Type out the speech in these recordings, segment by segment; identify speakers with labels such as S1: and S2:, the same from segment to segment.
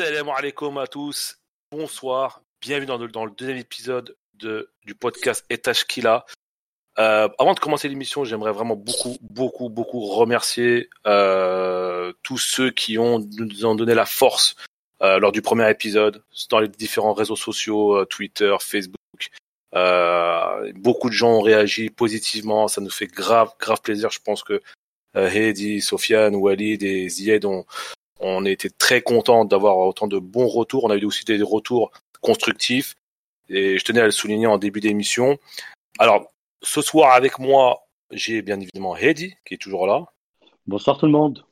S1: Salam alaikum à tous. Bonsoir. Bienvenue dans le, dans le deuxième épisode de, du podcast Etage Kila. Euh, avant de commencer l'émission, j'aimerais vraiment beaucoup, beaucoup, beaucoup remercier euh, tous ceux qui ont nous ont donné la force euh, lors du premier épisode dans les différents réseaux sociaux, euh, Twitter, Facebook. Euh, beaucoup de gens ont réagi positivement. Ça nous fait grave, grave plaisir. Je pense que euh, Hedi, Sofiane, Walid et Zied ont, on était très contents d'avoir autant de bons retours. On a eu aussi des retours constructifs. Et je tenais à le souligner en début d'émission. Alors, ce soir avec moi, j'ai bien évidemment Hedi, qui est toujours là.
S2: Bonsoir tout le monde.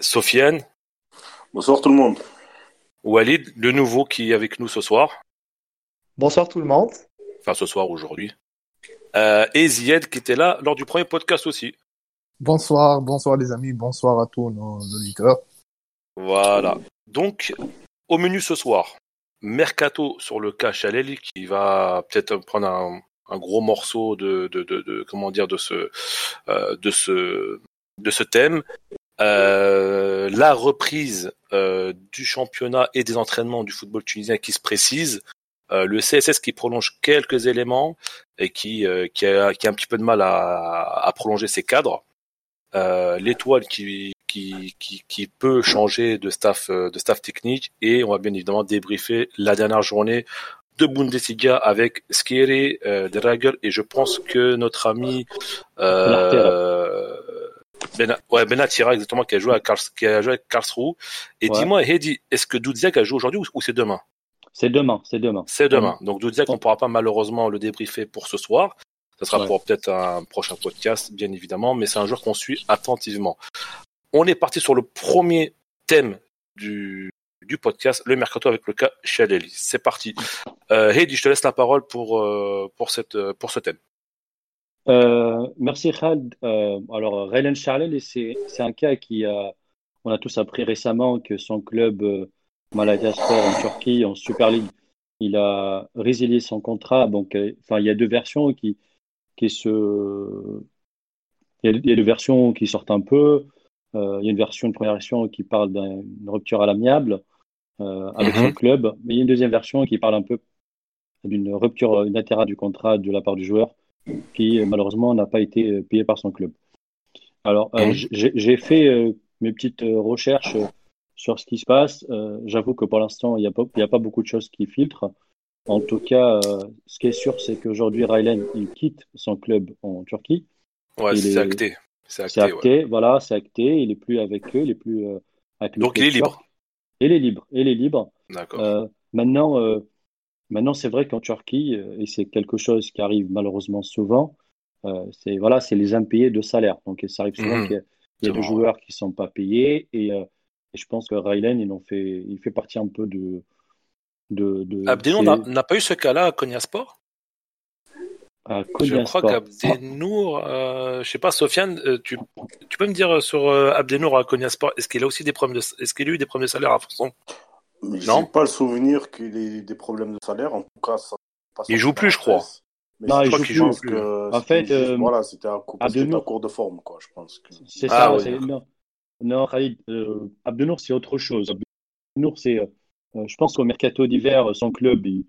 S1: Sofiane.
S3: Bonsoir tout le monde.
S1: Walid, le nouveau qui est avec nous ce soir.
S4: Bonsoir tout le monde.
S1: Enfin, ce soir, aujourd'hui. Euh, et Zied, qui était là lors du premier podcast aussi.
S4: Bonsoir, bonsoir les amis, bonsoir à tous nos auditeurs.
S1: Voilà. Donc, au menu ce soir, Mercato sur le cas Chalel qui va peut-être prendre un, un, gros morceau de, de, de, de, comment dire de ce euh, de ce de ce thème. Euh, la reprise euh, du championnat et des entraînements du football tunisien qui se précise. Euh, le CSS qui prolonge quelques éléments et qui, euh, qui, a, qui a un petit peu de mal à, à prolonger ses cadres. Euh, l'étoile qui, qui, qui, qui, peut changer de staff, de staff technique et on va bien évidemment débriefer la dernière journée de Bundesliga avec Skiri, euh, Drager et je pense que notre ami euh, ben, ouais, Benatira exactement qui a joué à Karls, qui a joué à Karlsruhe. Et ouais. dis-moi, Hedi, est-ce que Doudziak a joué aujourd'hui ou, ou c'est demain?
S2: C'est demain, c'est demain.
S1: C'est demain. Donc Doudziak, on pourra pas malheureusement le débriefer pour ce soir. Ça sera ouais. pour peut-être un prochain podcast, bien évidemment, mais c'est un joueur qu'on suit attentivement. On est parti sur le premier thème du, du podcast, le mercato avec le cas Chaleli. C'est parti. Euh, Heidi, je te laisse la parole pour, euh, pour, cette, pour ce thème.
S2: Euh, merci Khaled. Euh, alors Raylan Charlel, c'est un cas qui a, on a tous appris récemment que son club euh, Malatyaspor en Turquie, en Super League, il a résilié son contrat. Donc, euh, enfin, il y a deux versions qui, qui se, il y a deux versions qui sortent un peu. Euh, il y a une version, une première version qui parle d'une rupture à l'amiable euh, avec mm -hmm. son club, mais il y a une deuxième version qui parle un peu d'une rupture unilatérale du contrat de la part du joueur qui malheureusement n'a pas été payé par son club. Alors, euh, j'ai fait euh, mes petites recherches sur ce qui se passe. Euh, J'avoue que pour l'instant, il n'y a, a, pas beaucoup de choses qui filtrent. En tout cas, ce qui est sûr, c'est qu'aujourd'hui, Raylan, il quitte son club en Turquie.
S1: Ouais, c'est acté.
S2: C'est acté, acté ouais. voilà, c'est acté. Il n'est plus avec eux, il n'est plus avec
S1: Donc, il est libre.
S2: Il est libre, il est libre.
S1: D'accord.
S2: maintenant, Maintenant, c'est vrai qu'en Turquie, et c'est quelque chose qui arrive malheureusement souvent, euh, c'est voilà, c'est les impayés de salaire. Donc, ça arrive souvent mmh. qu'il y a, des joueurs qui sont pas payés, et, euh, et je pense que Raylen, il en fait, il fait partie un peu de. de, de
S1: Abdenour n'a pas eu ce cas-là à Konyasport
S2: à
S1: Je crois qu'Abdenour, euh, je sais pas, Sofiane, tu, tu peux me dire sur euh, Abdenour à Konyasport, est-ce qu'il a aussi des problèmes de, est-ce qu'il a eu des problèmes de salaire à façon
S3: non? pas le souvenir qu'il ait des problèmes de salaire. En tout cas, ça
S1: il joue plus, je crois.
S2: Mais non, il joue plus. Joue plus. En fait,
S3: euh, voilà, c'était un, un cours de forme, quoi. Je pense. Que...
S2: C'est ah, ça. Ouais. Non, non, Khalid, euh, Abdenour, c'est autre chose. Abdenour, c'est, euh, je pense qu'au mercato d'hiver, son club, il,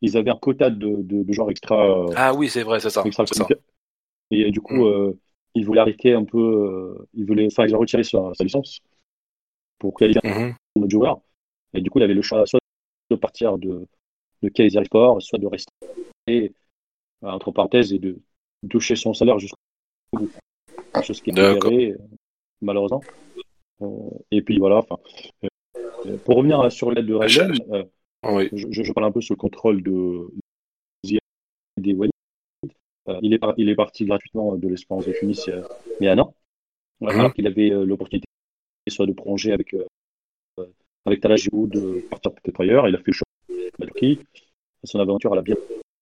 S2: ils avaient un quota de, de, de joueurs extra.
S1: ah oui, c'est vrai, c'est ça.
S2: ça. Et du coup, mm. il voulait arrêter un peu. il voulait, enfin, il a retiré sa, sa licence pour qualifier mm -hmm. un autre joueur. Et du coup, il avait le choix soit de partir de, de Kaiser Sport, soit de rester, entre parenthèses, et de toucher son salaire jusqu'au bout. Chose qui est avérée, malheureusement. Euh, et puis voilà, enfin, euh, pour revenir sur l'aide de euh, oui. je, je, parle un peu sur le contrôle de des Walid. Euh, il, est par, il est parti gratuitement de l'Espérance de Tunis il y a un an, mmh. alors qu'il avait l'opportunité soit de prolonger avec avec Talagirou de partir peut-être ailleurs. Il a fait le choix de la Turquie. Son aventure, elle a bien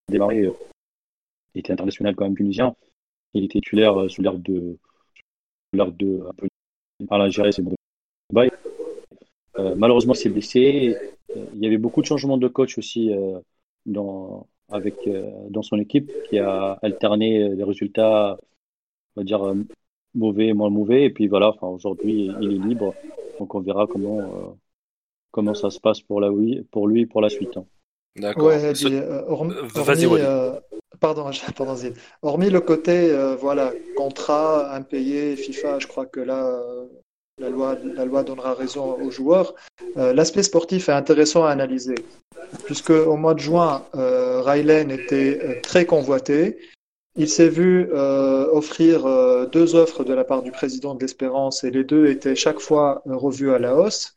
S2: démarré. Il était international quand même tunisien. Il était titulaire sous l'ère de, l'ère de, un peu, par l'Algérie, c'est bon. Euh, malheureusement, il s'est blessé. Il y avait beaucoup de changements de coach aussi euh, dans, avec, euh, dans son équipe qui a alterné les résultats, on va dire, mauvais, moins mauvais. Et puis voilà, enfin, aujourd'hui, il est libre. Donc on verra comment comment ça se passe pour, la, pour lui pour la suite. Hein.
S5: D'accord. Ouais, hormis, Vas-y, pardon, pardon Hormis le côté voilà contrat impayé FIFA, je crois que là la loi, donnera raison aux joueurs. L'aspect sportif est intéressant à analyser puisque au mois de juin, euh, était euh, très convoité. Il s'est vu euh, offrir euh, deux offres de la part du président de l'Espérance et les deux étaient chaque fois revus à la hausse.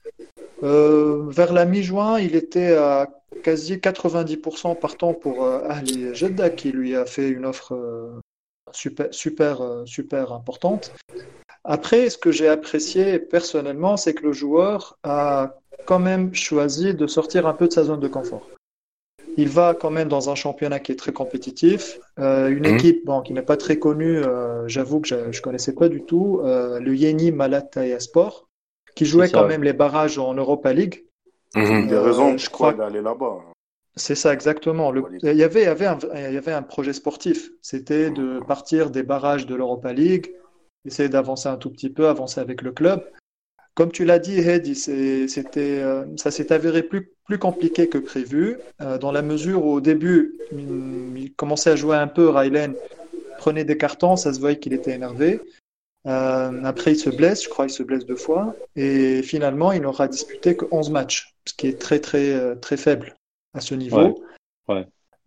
S5: vers la mi-juin, il était à quasi 90% partant pour Ali Jeddah qui lui a fait une offre super, super, super importante. Après, ce que j'ai apprécié personnellement, c'est que le joueur a quand même choisi de sortir un peu de sa zone de confort. Il va quand même dans un championnat qui est très compétitif, euh, une mhm. équipe bon, qui n'est pas très connue, euh, j'avoue que je ne connaissais pas du tout, euh, le Yeni Malatya Sport, qui jouait quand même les barrages en Europa League.
S3: Mhm. Il y a raison, je crois, d'aller là-bas.
S5: C'est ça, exactement. il, y avait, il, y avait un, il y avait un projet sportif. C'était de partir des barrages de l'Europa League, essayer d'avancer un tout petit peu, avancer avec le club. Comme tu l'as dit, Heidi, c'était, euh, ça s'est avéré plus, plus compliqué que prévu, euh, dans la mesure où au début, il, commençait à jouer un peu, Rylen prenait des cartons, ça se voyait qu'il était énervé. Euh, après, il se blesse, je crois qu'il se blesse deux fois, et finalement, il n'aura disputé que 11 matchs, ce qui est très, très, très faible à ce niveau.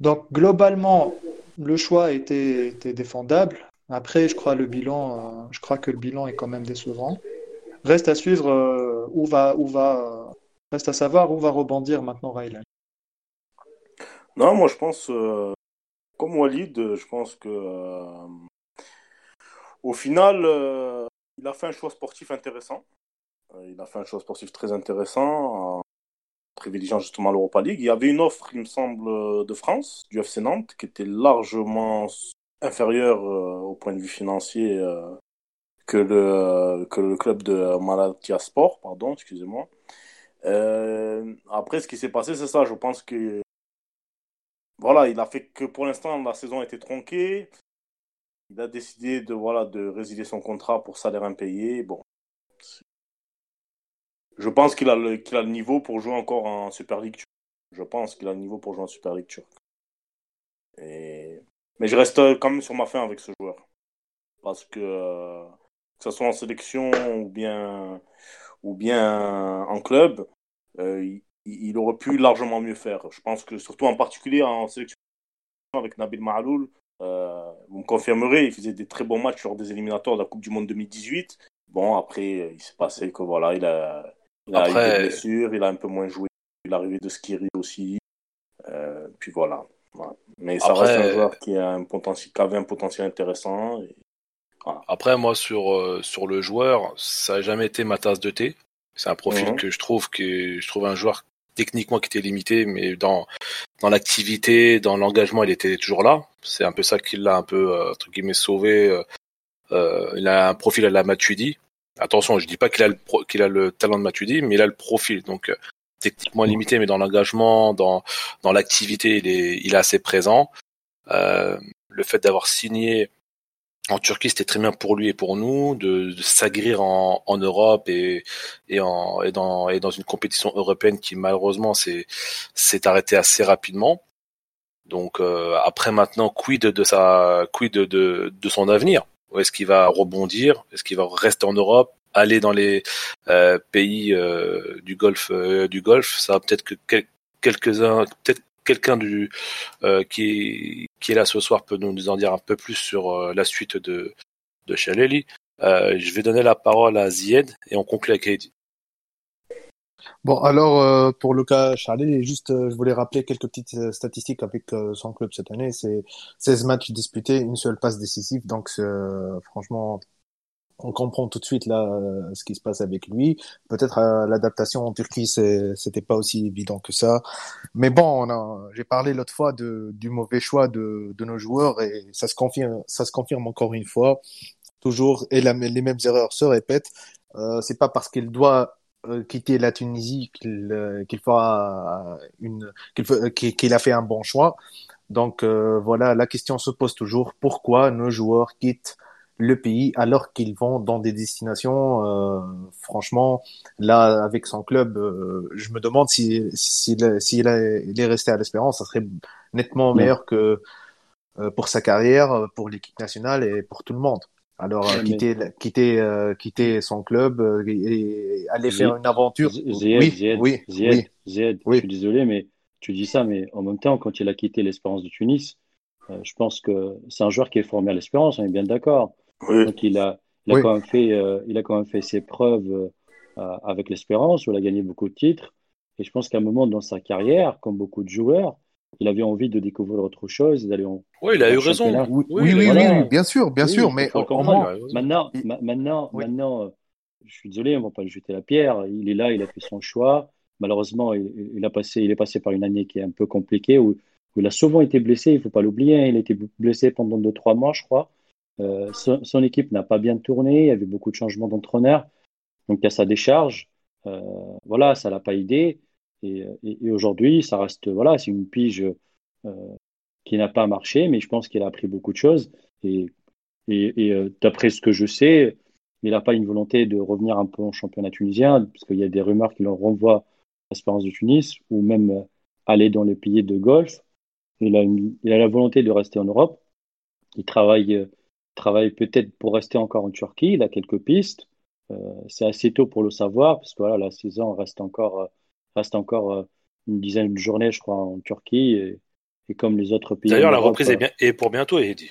S5: Donc, globalement, le choix était, était défendable. Après, je crois, le bilan, je crois que le bilan est quand même décevant. Reste à suivre euh, où va, où va, reste à savoir où va rebondir maintenant Ryland.
S3: Non, moi je pense, euh, comme Walid, je pense que euh, au final, il a fait un choix sportif intéressant. il a fait un choix sportif très intéressant privilégiant justement l'Europa League. Il y avait une offre, il me semble, de France, du FC Nantes, qui était largement inférieure au point de vue financier que le, que le club de Malatya Sport, pardon, excusez-moi. Euh, après, ce qui s'est passé, c'est ça. Je pense que voilà, il a fait que pour l'instant la saison a été tronquée. Il a décidé de voilà de résilier son contrat pour salaire impayé. Bon, je pense qu'il a le qu'il a le niveau pour jouer encore en Super League. Je pense qu'il a le niveau pour jouer en Super League turque. Et... Mais je reste quand même sur ma fin avec ce joueur parce que euh, que ce soit en sélection ou bien, ou bien en club, euh, il, aurait pu largement mieux faire. Je pense que surtout en particulier en sélection avec Nabil Mahaloul, euh, vous me confirmerez, il faisait des très bons matchs lors des éliminatoires de la Coupe du Monde 2018. Bon, après, il s'est passé que voilà, il a, il a eu des blessures, il a un peu moins joué. Il est arrivé de Skiri aussi. Puis voilà. Mais ça reste un joueur qui, a un potentiel, qui avait un potentiel intéressant. Et
S1: après, moi, sur, euh, sur le joueur, ça n'a jamais été ma tasse de thé. C'est un profil mhm. que je trouve que je trouve un joueur techniquement qui était limité, mais dans dans l'activité, dans l'engagement, il était toujours là. C'est un peu ça qui l'a un peu euh, entre guillemets sauvé. Euh, euh, il a un profil à la Matuidi. Attention, je dis pas qu'il a le qu'il a le talent de Matuidi, mais il a le profil. Donc techniquement limité, mais dans l'engagement, dans dans l'activité, il est il est assez présent. le fait d'avoir signé en Turquie, c'était très bien pour lui et pour nous de, de s'agrir en, en, Europe et, et, en, et, dans, et dans une compétition européenne qui malheureusement s'est arrêtée assez rapidement. Donc euh, après maintenant, quid de sa quid de, de son avenir? Est-ce qu'il va rebondir? Est-ce qu'il va rester en Europe? Aller dans les euh, pays euh, du Golfe du Golfe Ça peut-être que quelques-uns, peut-être quelqu'un du euh, qui, qui est là ce soir peut nous en dire un peu plus sur euh, la suite de, de Chaleli. Euh, je vais donner la parole à Zied et on conclut avec Eddie.
S4: Bon, alors pour le cas Charlie, juste je voulais rappeler quelques petites statistiques avec son club cette année. C'est 16 matchs disputés, une seule passe décisive, donc franchement on comprend tout de suite là euh, ce qui se passe avec lui. Peut-être euh, l'adaptation en Turquie, c'était pas aussi évident que ça. Mais bon, j'ai parlé l'autre fois de, du mauvais choix de, de nos joueurs et ça se confirme, ça se confirme encore une fois. Toujours et les mêmes erreurs se répètent. Euh, c'est pas parce qu'il doit euh, quitter la Tunisie qu'il qu'il fera une qu'il a fait un bon choix. Donc voilà, la question se pose toujours pourquoi nos joueurs quittent le pays alors qu'ils vont dans des destinations. Euh, franchement, là, avec son club, euh, je me demande si s'il si, il est resté à l'Espérance, ça serait nettement meilleur que euh, pour sa carrière, pour l'équipe nationale et pour tout le monde. Alors quitter quitter quitter son club et aller faire une aventure.
S2: oui, oui, oui, Je suis désolé, mais tu dis ça, mais en même temps, quand il a quitté l'Espérance de Tunis, je pense que c'est un joueur qui est formé à l'Espérance, on est bien d'accord. Donc il a, il a, quand même fait, euh, il a quand même fait ses preuves euh, avec l'Espérance, où il a gagné beaucoup de titres. Et je pense qu'à un moment dans sa carrière, comme beaucoup de joueurs, il avait envie de découvrir autre chose, d'aller en.
S1: Oui, il a eu raison.
S4: Oui, oui, oui, bien sûr, bien sûr. Mais
S2: maintenant, maintenant, maintenant, euh, je suis désolé, on ne va pas lui jeter la pierre. Il est là, il a fait son choix. Malheureusement, il, a passé, il est passé par une année qui est un peu compliquée où, où il a souvent été blessé. Il ne faut pas l'oublier. Hein. Il a été blessé pendant 2-3 mois, je crois. Euh, son, équipe n'a pas bien tourné, il y avait beaucoup de changements d'entraîneur, donc il y a sa décharge. Euh, voilà, ça l'a pas aidé. Et, aujourd'hui, ça reste, voilà, c'est une pige euh, qui n'a pas marché, mais je pense qu'il a appris beaucoup de choses. Et, et, d'après ce que je sais, il n'a pas une volonté de revenir un peu en championnat tunisien, parce qu'il y a des rumeurs qui le renvoient à l'Espérance de Tunis, ou même aller dans les pays de golf. Il a, il a la volonté de rester en Europe. Il travaille travaille peut-être pour rester encore en Turquie. Il a quelques pistes. Euh, c'est assez tôt pour le savoir, parce que voilà, la saison reste encore, euh, reste encore euh, une dizaine de journées, je crois, en Turquie. Et, comme les autres pays.
S1: D'ailleurs, la reprise est, bien, est pour bientôt, Eddie.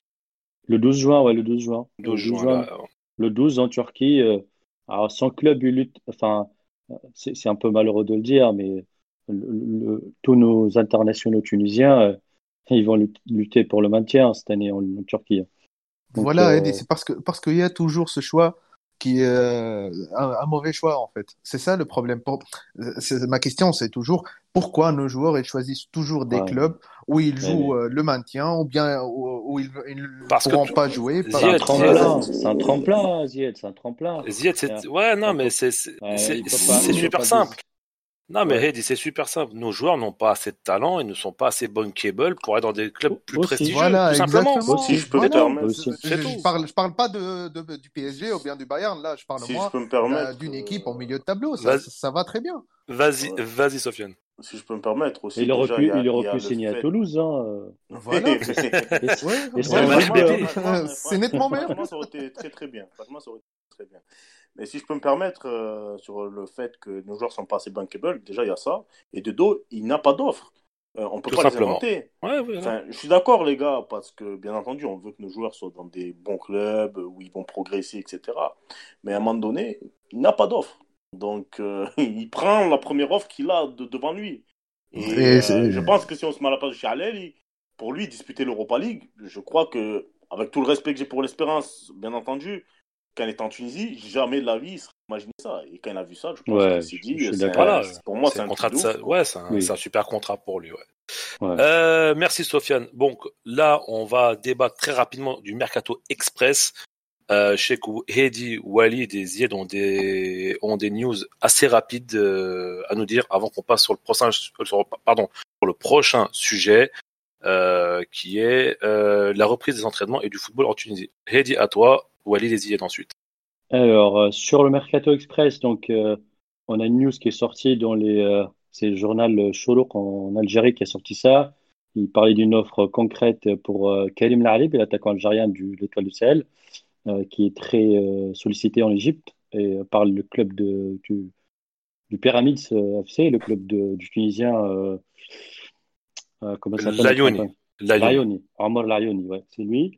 S2: Le 12 juin, ouais, le 12 juin. 12 juin, le 12 en Turquie. alors, son club, lutte, enfin, c'est un peu malheureux de le dire, mais tous nos internationaux tunisiens, ils vont lutter pour le maintien cette année en Turquie
S4: voilà, euh, c'est parce que parce qu'il y a toujours ce choix qui est euh, un, mauvais choix en fait. C'est ça le problème. Pour... Ma question, c'est toujours pourquoi nos joueurs ils choisissent toujours des clubs où ils jouent euh, le maintien ou bien où, ils ne pourront pas jouer.
S2: C'est un tremplin, c'est un tremplin, Zied, c'est un tremplin.
S1: ouais, non, mais c'est super simple. Non, mais Heidi, c'est super simple. Nos joueurs n'ont pas assez de talent et ne sont pas assez bankable pour être dans des clubs plus prestigieux. Voilà, tout simplement.
S3: Aussi, je peux me permettre.
S4: Je, parle, je parle pas de, de, du PSG ou bien du Bayern. Là, je parle moi euh, d'une équipe au milieu de tableau. Ça, ça, va très bien.
S1: Vas-y, vas-y, Sofiane.
S3: Si je peux me permettre aussi.
S2: il aurait pu, il aurait pu signer à Toulouse. Hein. Voilà.
S4: c'est nettement meilleur.
S3: ça aurait été très très bien. Franchement, ça aurait été très bien. Mais si je peux me permettre, euh, sur le fait que nos joueurs sont pas assez bankable, déjà il y a ça. Et de dos, il n'a pas d'offre. Euh, on peut pas les inventer. je suis d'accord, les gars, parce que bien entendu, on veut que nos joueurs soient dans des bons clubs où ils vont progresser, etc. Mais à un moment donné, il n'a pas d'offre. Donc, euh, il prend la première offre qu'il a devant lui. Et, je pense que si on se met à la place de Chalel, pour lui, disputer l'Europa League, je crois que, avec tout le respect que j'ai pour l'espérance, bien entendu, quand il est en Tunisie, jamais de la vie, il serait imaginé ça. Et quand il a vu ça, je pense qu'il s'est dit, pour moi, c'est un, contrat
S1: de Ouais, c'est un, super contrat pour lui. Ouais. Euh, merci Sofiane. Bon, là, on va débattre très rapidement du Mercato Express. Euh, je sais que Hedi, Walid et Zied ont des, ont des news assez rapides euh, à nous dire avant qu'on passe sur le prochain, pardon, sur le prochain sujet, euh, qui est euh, la reprise des entraînements et du football en Tunisie. Hedi, à toi. Walid et Zied ensuite.
S2: Alors, euh, sur le Mercato Express, donc, euh, on a une news qui est sortie dans les, euh, c'est le journal Cholouk en Algérie qui a sorti ça. Il parlait d'une offre concrète pour Karim Larib, l'attaquant algérien de l'Étoile du Sahel, qui est très sollicité en Égypte et par le club de, du, du Pyramids FC, le club du Tunisien.
S1: comment ça s'appelle? Layoni.
S2: Layoni. Omar Layoni, ouais, c'est lui.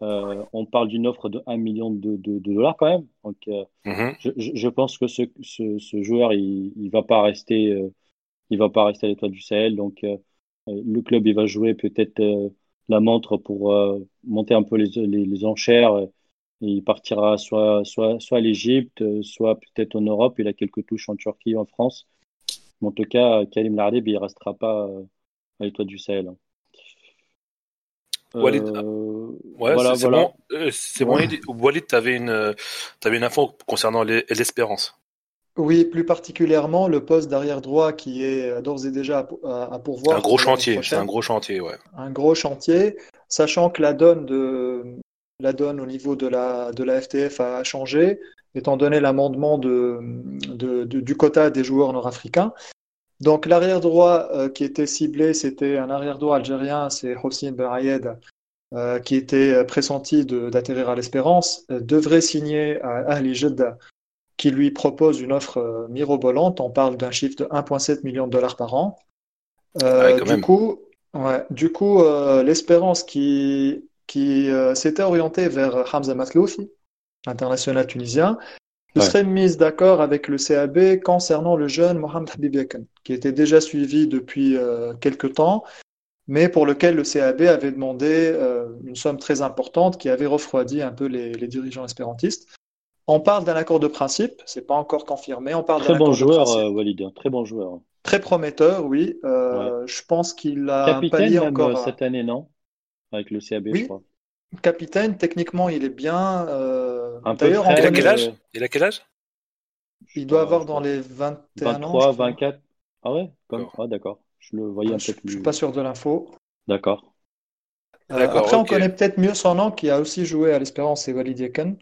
S2: Euh, on parle d'une offre de 1 million de, dollars quand même. Donc, euh, mhm. je, pense que ce, joueur, il, il va pas rester, euh, il va pas rester à l'étoile du Sahel. Donc, le club, il va jouer peut-être la montre pour monter un peu les, enchères. Et il partira soit, soit, soit à l'Égypte, soit peut-être en Europe. Il a quelques touches en Turquie, en France. en tout cas, Karim Lardeb, il restera pas à l'étoile du Sahel. Hein.
S1: Walid, euh, ouais, c'est bon. Euh, c'est bon. Walid, tu avais une, avais une info concernant l'espérance.
S5: Oui, plus particulièrement le poste d'arrière droit qui est d'ores et déjà à, pourvoir.
S1: Un gros chantier, c'est un gros chantier, ouais.
S5: Un gros chantier, sachant que la donne de, la donne au niveau de la, de la FTF a changé, étant donné l'amendement de, du quota des joueurs nord-africains. Donc l'arrière droit euh, qui était ciblé, c'était un arrière droit algérien, c'est Hossein Berayed, euh, qui était pressenti d'atterrir à l'Espérance, euh, devrait signer à Ahli Jeddah, qui lui propose une offre mirobolante. On parle d'un chiffre de 1,7 million de dollars par an. Ah du, coup, ouais, du coup, l'Espérance qui, qui s'était orientée vers Hamza Matloufi, international tunisien, je serais mise d'accord avec le CAB concernant le jeune Mohamed Habib qui était déjà suivi depuis euh, quelques temps, mais pour lequel le CAB avait demandé euh, une somme très importante qui avait refroidi un peu les, dirigeants espérantistes. On parle d'un accord de principe, c'est pas encore confirmé. On parle
S2: très bon joueur, euh, Walid, très bon joueur.
S5: Très prometteur, oui. Je pense qu'il a
S2: Capitaine encore cette année, non? Avec le CAB, je crois
S5: capitaine, techniquement, il est bien.
S1: Euh... D'ailleurs, il, a quel âge? Il a quel âge?
S5: Il doit avoir dans les 21
S2: 23, ans. 24. Ah ouais Ah d'accord. Je le voyais un peu plus.
S5: Je suis pas sûr de l'info.
S2: D'accord.
S5: Euh, après, on connaît peut-être mieux son nom, qui a aussi joué à l'Espérance, c'est Walid Yeken.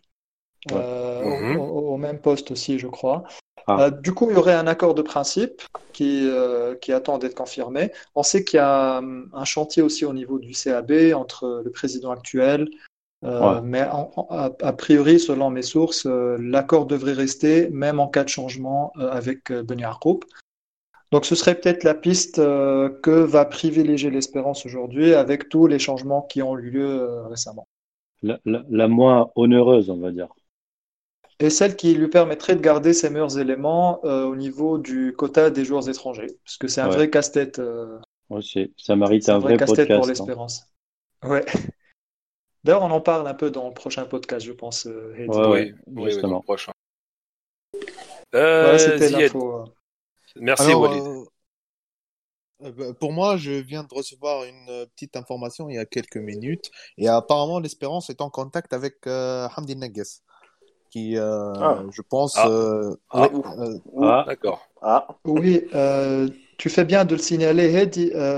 S5: Euh, mhm. au, même poste aussi, je crois. Ah. Euh, du coup, il y aurait un accord de principe qui, euh, qui attend d'être confirmé. On sait qu'il y a hum, un chantier aussi au niveau du CAB entre le président actuel, euh, mais a, priori, selon mes sources, l'accord devrait rester même en cas de changement avec Ben Yarkoub. Donc ce serait peut-être la piste que va privilégier l'espérance aujourd'hui avec tous les changements qui ont eu lieu récemment.
S2: la, moins onéreuse, on va dire
S5: et celle qui lui permettrait de garder ses meilleurs éléments euh, au niveau du quota des joueurs étrangers, parce que c'est un vrai casse-tête. Euh,
S2: ça mérite un, vrai, casse-tête pour hein.
S5: l'espérance. Ouais. D'ailleurs, on en parle un peu dans le prochain podcast, je pense.
S1: Euh, oui, oui, justement. prochain.
S5: c'était l'info.
S1: Merci, Walid.
S4: Bah, pour moi, je viens de recevoir une petite information il y a quelques minutes, et apparemment, l'espérance est en contact avec Hamdi Neges qui, euh, ah. je pense.
S1: Ah, euh, ah. Euh, ah d'accord.
S5: Ah. Oui, tu fais bien de le signaler,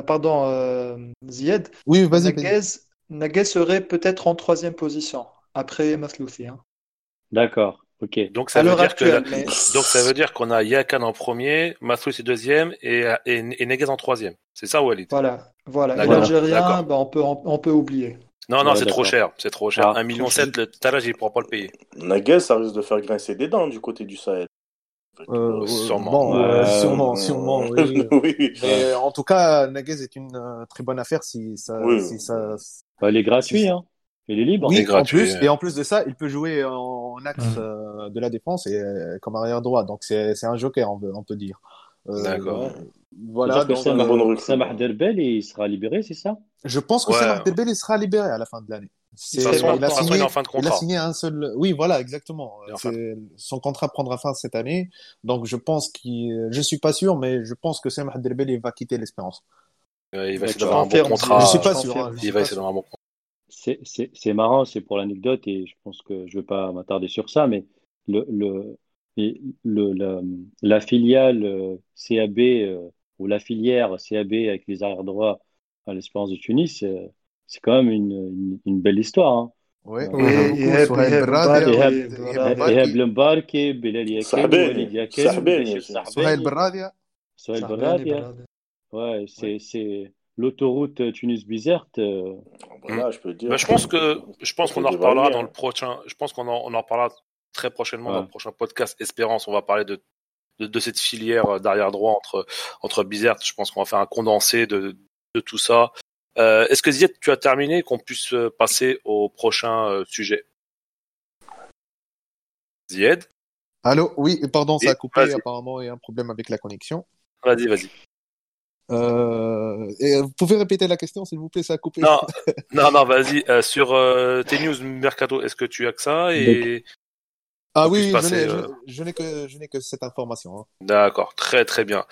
S5: pardon, Zied.
S4: Oui, vas-y.
S5: Naguez, serait peut-être en troisième position après Masloufi. Hein.
S2: D'accord. Ok.
S1: Donc ça, veut dire que Donc ça veut dire qu'on a Yakan en premier, Masloufi deuxième et, et, en troisième. C'est ça, Walid?
S5: Voilà. Voilà. Et l'Algérien, bah, on, peut, on peut oublier.
S1: Non, non, c'est trop cher. C'est trop cher. 1,7 ah. million, le tarage, il ne pourra pas le payer.
S3: Naguez, ça risque de faire grincer des dents du côté du Sahel.
S4: Euh, sûrement. Euh, sûrement, sûrement, oui. Mais en tout cas, Naguez est une euh, très bonne affaire si ça. Si ça...
S2: Bah, il est gratuit, hein. Il est libre.
S4: Oui,
S2: en
S4: plus, et en plus de ça, il peut jouer en axe mmh. de la défense et comme arrière droit. Donc c'est un joker, on peut, on peut dire.
S1: D'accord.
S2: Voilà. Donc, donc Samah Derbel, il sera libéré, c'est ça?
S4: Je pense que ouais. Samah Derbel, il sera libéré à la fin de l'année.
S1: il, a signé, en fin de
S4: il a signé un seul. Oui, voilà, exactement. Son contrat prendra fin cette année, donc je pense qu'il. Je suis pas sûr, mais je pense que Samah Derbel il va quitter l'Espérance.
S1: il va essayer d'avoir un bon contrat.
S4: Je suis pas sûr.
S1: Il va essayer d'avoir un bon contrat.
S2: C'est marrant, c'est pour l'anecdote et je pense que je vais pas m'attarder sur ça, mais le, le, le la, la, filiale euh, CAB euh, ou la filière CAB avec les arrière droits à l'Espérance de Tunis, c'est quand même une, une, belle histoire. Hein.
S4: Oui.
S2: Ouais, c'est l'autoroute Tunis-Bizerte. Euh,
S1: voilà, je peux dire. Bah, je pense que je pense qu'on en reparlera dans le prochain. Je pense qu'on en, on en reparlera très prochainement dans le prochain podcast Espérance. On va parler de de, cette filière euh, d'arrière droit entre entre Bizert. Je pense qu'on va faire un condensé de, de tout ça. Euh, Est-ce que Ziet, tu as terminé qu'on puisse euh, passer au prochain euh, sujet? Zied
S4: Allô, oui, pardon, ça a coupé apparemment, il y a un problème avec la connexion.
S1: Vas-y, vas-y.
S4: Euh, et vous pouvez répéter la question, s'il vous plaît, ça a coupé.
S1: Non, non, non vas-y. Euh, sur euh, tes news mercato, est-ce que tu as que ça et
S4: ah oui, je n'ai que, je que cette information. Hein.
S1: D'accord, très très bien.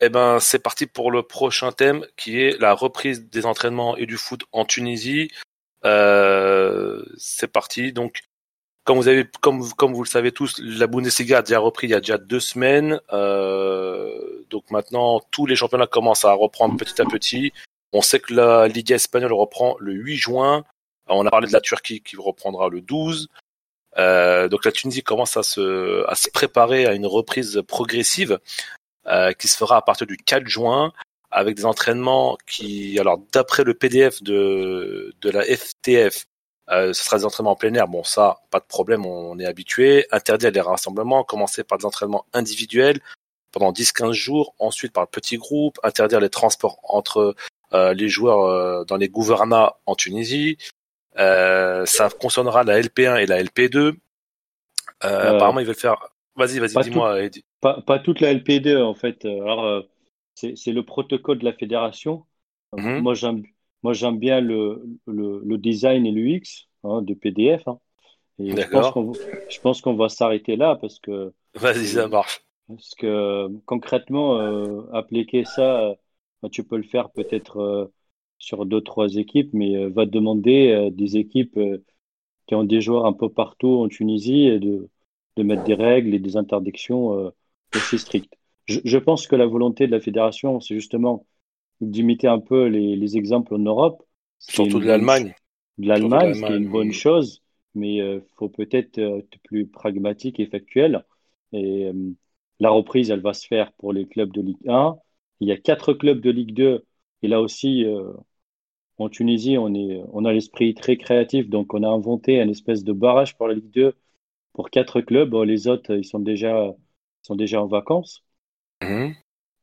S1: Eh ben, c'est parti pour le prochain thème qui est la reprise des entraînements et du foot en Tunisie. Euh, c'est parti. Donc, comme vous avez, comme, comme vous le savez tous, la Bundesliga a déjà repris il y a déjà deux semaines. Euh, donc maintenant, tous les championnats commencent à reprendre petit à petit. On sait que la Ligue espagnole reprend le 8 juin. On a parlé de la Turquie qui reprendra le 12. Euh, donc la Tunisie commence à se, à se préparer à une reprise progressive euh, qui se fera à partir du 4 juin avec des entraînements qui, alors d'après le PDF de, de la FTF, ce sera des entraînements en plein air. Bon, ça, pas de problème, on, est habitué. Interdire les rassemblements, commencer par des entraînements individuels pendant 10-15 jours, ensuite par petits groupes, interdire les transports entre euh, les joueurs euh, dans les gouvernats en Tunisie. Euh, ça concernera la LP1 et la LP2. apparemment, ils veulent faire. Vas-y, vas-y, dis-moi,
S2: Pas, pas, toute la LP2, en fait. Alors, c'est le protocole de la fédération. Mhm. Moi, j'aime moi, j'aime bien le, le, le, design et l'UX hein, de PDF. Hein. Et je pense qu'on va s'arrêter là parce que.
S1: Vas-y, ça marche.
S2: Parce que concrètement, euh, appliquer ça, bah, tu peux le faire peut-être euh, sur deux, trois équipes, mais euh, va demander des équipes qui ont des joueurs un peu partout en Tunisie et de, de mettre des règles et des interdictions aussi strictes. Je, je, pense que la volonté de la fédération, c'est justement d'imiter un peu les, les, exemples en Europe.
S1: Surtout de l'Allemagne.
S2: De l'Allemagne, ce qui est une bonne chose, mais il euh, faut peut-être être plus pragmatique et factuel. Et euh, la reprise, elle va se faire pour les clubs de Ligue 1. Il y a quatre clubs de Ligue 2. Et là aussi, euh, en Tunisie, on, est, on a l'esprit très créatif. Donc, on a inventé un espèce de barrage pour la Ligue 2 pour quatre clubs. les autres, ils sont déjà, sont déjà en vacances. Mmh.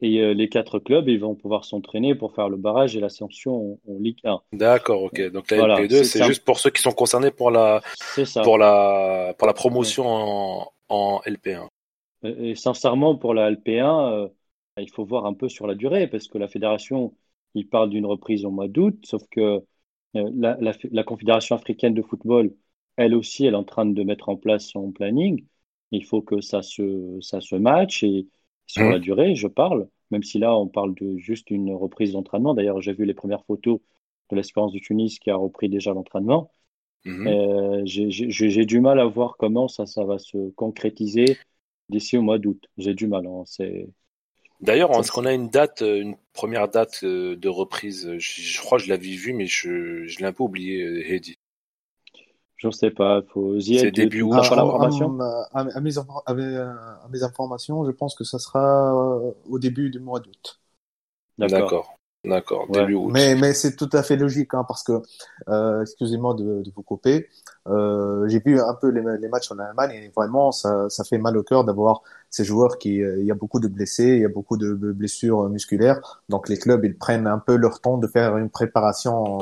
S2: Et euh, les quatre clubs, ils vont pouvoir s'entraîner pour faire le barrage et l'ascension en, Ligue 1.
S1: D'accord, ok. Donc la LP2, c'est juste pour ceux qui sont concernés pour la, Pour la, pour la promotion en, en, LP1.
S2: Et, sincèrement, pour la LP1, euh, il faut voir un peu sur la durée, parce que la fédération, il parle d'une reprise au mois d'août, sauf que euh, la, la, la, Confédération africaine de football, elle aussi, elle est en train de mettre en place son planning. Il faut que ça se, ça se matche et sur mmh. la durée, je parle, même si là, on parle de juste une reprise d'entraînement. D'ailleurs, j'ai vu les premières photos de l'Espérance de Tunis qui a repris déjà l'entraînement. Mmh. Euh, j'ai du mal à voir comment ça, ça va se concrétiser d'ici au mois d'août. J'ai du mal. Hein,
S1: D'ailleurs, est-ce qu'on a une date, euh, une première date euh, de reprise? Je, crois que je l'avais vu, mais je, je l'ai un peu oublié, Heidi.
S2: Je ne sais pas, faut
S1: C'est début août.
S4: À, à, mes, informations, je pense que ça sera euh, au début du mois d'août.
S1: D'accord. D'accord, début août.
S4: Mais, mais c'est tout à fait logique, hein, parce que, euh, excusez-moi de, de, vous couper, euh, j'ai vu un peu les, les, matchs en Allemagne et vraiment, ça, ça fait mal au cœur d'avoir ces joueurs qui, euh, il y a beaucoup de blessés, il y a beaucoup de blessures musculaires, donc les clubs, ils prennent un peu leur temps de faire une préparation,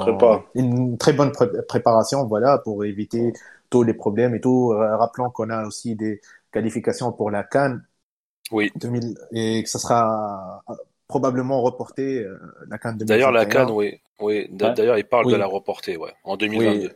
S4: une très bonne préparation, voilà, pour éviter tous les problèmes et tout, euh, rappelant qu'on a aussi des qualifications pour la Cannes.
S1: Oui.
S4: 2000, et que ça sera probablement reporter euh, la Cannes
S1: D'ailleurs, la Cannes, oui. oui. D'ailleurs, il parle de la reporter, ouais, en 2022.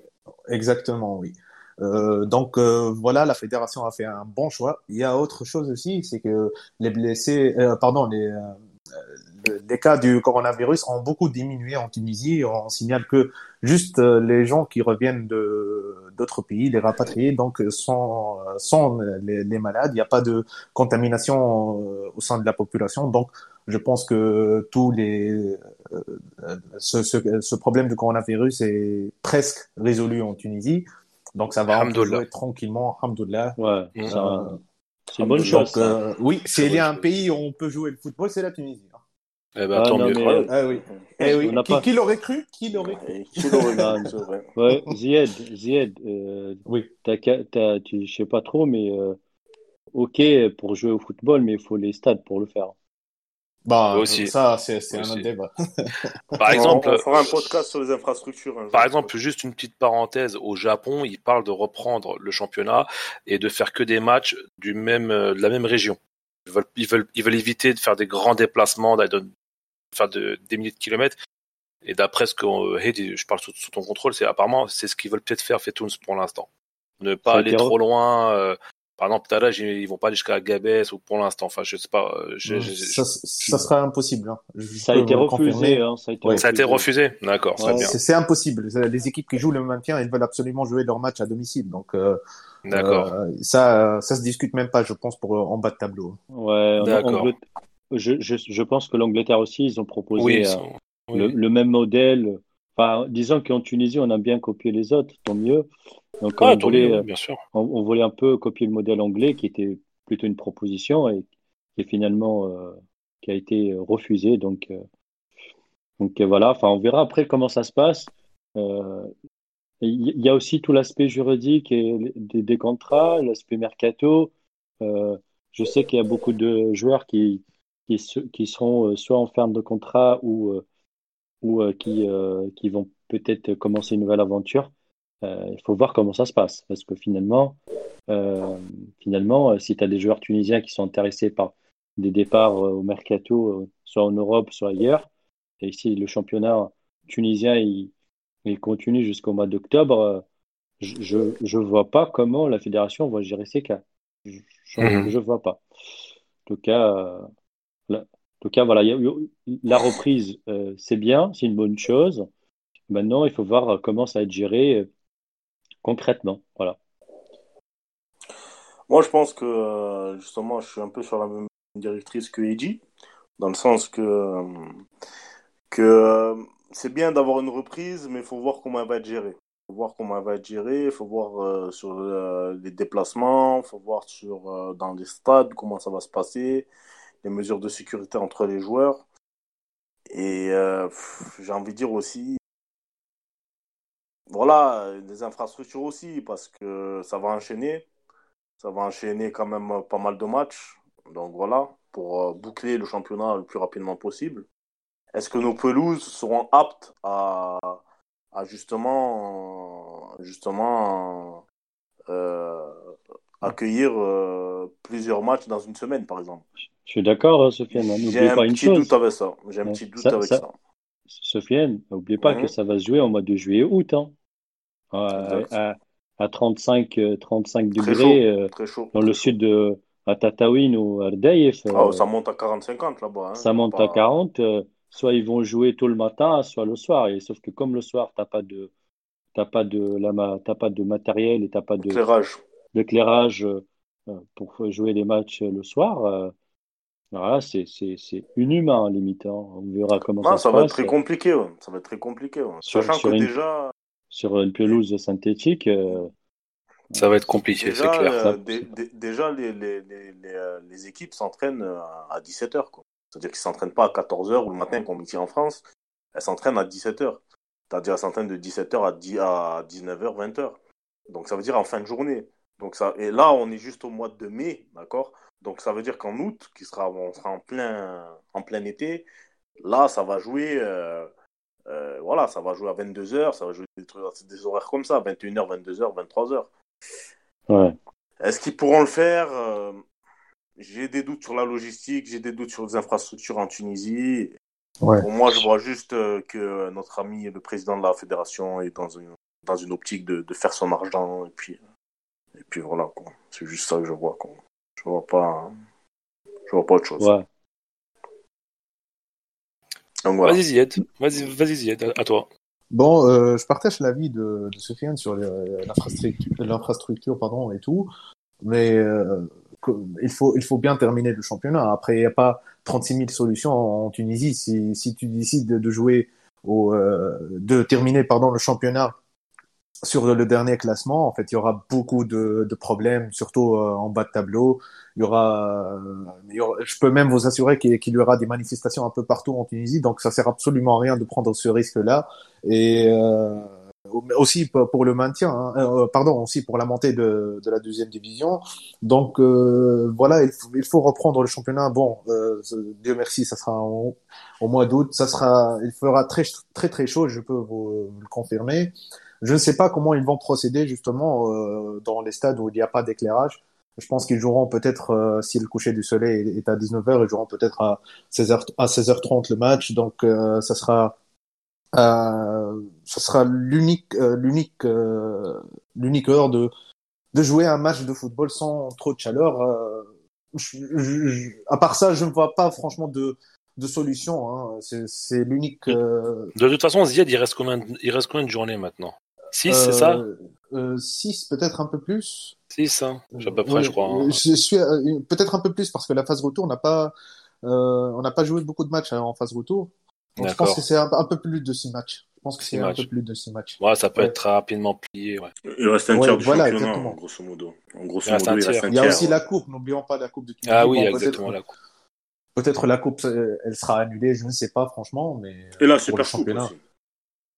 S4: exactement, oui. Euh, donc euh, voilà, la fédération a fait un bon choix. Il y a autre chose aussi, c'est que les blessés, euh, pardon, les, euh, les cas du coronavirus ont beaucoup diminué en Tunisie. On signale que juste les gens qui reviennent de d'autres pays, les rapatriés, donc sont sont les, les malades. Il n'y a pas de contamination au sein de la population, donc je pense que tous les euh, ce, ce, ce, problème du coronavirus est presque résolu en Tunisie. Donc ça va jouer tranquillement, alhamdoulilah.
S2: Ouais, euh, c'est une bonne chose.
S4: Euh, oui, s'il y a un pays où on peut jouer le football, c'est la Tunisie. Hein.
S1: Eh ben, ah, tant mieux. Mais...
S4: Ah, oui. Eh oui. Qui, qui l'aurait cru? Qui l'aurait cru? Qui
S2: l'aurait cru? Ouais, Zied, Zied, euh, oui. Tu, je sais pas trop, mais euh, ok pour jouer au football, mais il faut les stades pour le faire.
S4: Bah, aussi. ça, c'est un autre débat.
S1: Par exemple,
S3: on fera un podcast sur les infrastructures. Hein,
S1: par exemple, juste une petite parenthèse, au Japon, ils parlent de reprendre le championnat et de faire que des matchs du même, euh, de la même région. Ils veulent, ils veulent, ils veulent éviter de faire des grands déplacements, de faire de, des milliers de kilomètres. Et d'après ce que euh, je parle sous, ton contrôle, c'est apparemment c'est ce qu'ils veulent peut-être faire Fetoons pour l'instant. Ne pas aller trop loin, euh, par exemple, là, ils vont pas aller jusqu'à Gabès ou pour l'instant. Enfin, je sais pas. Euh, je, je,
S4: ça, ça, sera impossible. Hein.
S2: Ça a, été refusé, hein,
S1: ça a été refusé. Ça a été refusé. D'accord.
S4: c'est impossible. Les équipes qui jouent le maintien, elles veulent absolument jouer leur match à domicile. Donc, euh,
S1: D'accord.
S4: Euh, ça, ça se discute même pas, je pense, pour en bas de tableau.
S2: Ouais. D'accord. Je, je, je, pense que l'Angleterre aussi, ils ont proposé oui, euh, le, le, même modèle. Enfin, disons qu'en Tunisie, on a bien copié les autres, tant mieux. Donc, on, voulait,
S1: bien sûr.
S2: On, voulait un peu copier le modèle anglais, qui était plutôt une proposition et qui finalement euh, qui a été refusé. Donc, euh, donc voilà. Enfin, on verra après comment ça se passe. Euh, il y a aussi tout l'aspect juridique et des, des contrats, l'aspect mercato. je sais qu'il y a beaucoup de joueurs qui, qui, qui seront soit en fin de contrat ou ou euh, qui, euh, qui vont peut-être commencer une nouvelle aventure. Euh, il faut voir comment ça se passe. Parce que finalement, finalement si tu as des joueurs tunisiens qui sont intéressés par des départs au mercato, soit en Europe, soit ailleurs, et si le championnat tunisien il, il continue jusqu'au mois d'octobre, je ne vois pas comment la fédération va gérer ces cas. Je ne mhm. vois pas. En tout cas, en tout cas, voilà, la reprise, euh, c'est bien, c'est une bonne chose. Maintenant, il faut voir comment ça va être géré euh, concrètement. Voilà.
S3: Moi, je pense que euh, justement, je suis un peu sur la même directrice que Eiji, dans le sens que, que c'est bien d'avoir une reprise, mais il faut voir comment elle va être gérée. Il faut voir comment elle va être gérée, il faut voir sur les déplacements, il faut voir sur, dans les stades comment ça va se passer les mesures de sécurité entre les joueurs. Et euh, j'ai envie de dire aussi, voilà, les infrastructures aussi, parce que ça va enchaîner. Ça va enchaîner quand même pas mal de matchs. Donc voilà, pour euh, boucler le championnat le plus rapidement possible. Est-ce que nos pelouses seront aptes à, à justement, justement euh, accueillir plusieurs matchs dans une semaine, par exemple?
S2: Je suis d'accord, hein, Sofiane.
S3: J'ai un petit doute avec ça. J'ai un petit doute avec ça.
S2: Sofiane, n'oublie pas que mhm. ça va se jouer en mois de juillet-août. Hein. À, à, 35, 35 euh, degrés euh, dans le sud de à Tataouine ou à Ardeïf.
S3: Ah, ça monte à 40-50 là-bas. Hein.
S2: Ça monte à 40. Euh, soit ils vont jouer tôt le matin, soit le soir. Et, sauf que comme le soir, tu n'as pas de pas de la, pas de matériel et tu pas d'éclairage pour jouer des matchs le soir voilà, c'est inhumain, à limite. Hein. On verra comment ça,
S3: ça va Être très compliqué, Ça va être très compliqué. Sur, Sachant que
S2: une,
S3: déjà.
S2: Sur une pelouse synthétique. Euh,
S1: ça va être compliqué, c'est clair.
S3: Euh, déjà, les, les, les, euh, les équipes s'entraînent à 17h. C'est-à-dire qu'ils ne s'entraînent pas à 14h ou le matin, comme ici en France. Elles s'entraînent à 17h. C'est-à-dire elles s'entraînent de 17h à, à 19h, 20h. Donc ça veut dire en fin de journée. Donc ça... Et là, on est juste au mois de mai, d'accord? Donc ça veut dire qu'en août, qui sera, on sera en plein, en plein été, là, ça va jouer, euh, euh, voilà, ça va jouer à 22h, ça va jouer des, des horaires comme ça, 21h, 22h, 23h.
S2: Ouais.
S3: Est-ce qu'ils pourront le faire euh, J'ai des doutes sur la logistique, j'ai des doutes sur les infrastructures en Tunisie. Pour moi, je vois juste que notre ami, le président de la fédération, est dans une, dans une optique de, de faire son argent. Et puis, et puis voilà, c'est juste ça que je vois. Quoi. Je vois pas. Je vois pas autre chose.
S2: Ouais.
S1: Voilà. Vas-y Zied, vas-y vas Zied, à toi.
S4: Bon, euh, je partage l'avis de, de Sofiane sur l'infrastructure, pardon, et tout, mais euh, il faut il faut bien terminer le championnat. Après, il n'y a pas 36 000 solutions en, Tunisie. Si, si tu décides de, de jouer au, euh, de terminer pardon le championnat sur le dernier classement, en fait, il y aura beaucoup de, de problèmes, surtout euh, en bas de tableau. Il y, aura, euh, je peux même vous assurer qu'il y aura des manifestations un peu partout en Tunisie, donc ça sert absolument à rien de prendre ce risque-là. Et euh, aussi pour le maintien, hein, euh, pardon, aussi pour la montée de, de la deuxième division. Donc voilà, il faut, reprendre le championnat. Bon, Dieu merci, ça sera au, mois d'août. Ça sera, il fera très très très chaud, je peux vous, le confirmer. Je ne sais pas comment ils vont procéder justement euh, dans les stades où il n'y a pas d'éclairage. Je pense qu'ils joueront peut-être, euh, si le coucher du soleil est à 19h, ils joueront peut-être à 16h, à 16h30 le match. Donc, euh, ça sera, euh, ça sera l'unique, euh, l'unique, l'unique heure de, de jouer un match de football sans trop de chaleur. Je, à part ça, je ne vois pas franchement de, de solution. Hein. C'est l'unique.
S1: De toute façon, Ziad, il reste combien, il reste combien de journées maintenant? 6, c'est ça?
S4: 6, euh, peut-être un peu plus.
S1: 6, hein, à peu près, je crois. Hein.
S4: Je suis euh, peut-être un peu plus parce que la phase retour n'a pas, euh, on n'a pas joué beaucoup de matchs hein, en phase retour. Donc je pense que c'est un, peu plus de 6 matchs. Je pense que c'est un peu plus de 6 matchs.
S1: Ouais, ça peut être très rapidement plié. Ouais.
S3: Il reste un tiers du voilà, championnat, exactement. grosso modo. En grosso modo,
S4: il, reste un il y a aussi la coupe, n'oublions pas la coupe de
S1: Tunisie. Ah oui, bon, exactement la coupe.
S4: Peut-être la coupe, elle sera annulée, je ne sais pas franchement, mais.
S3: Et là, Super Coupe aussi.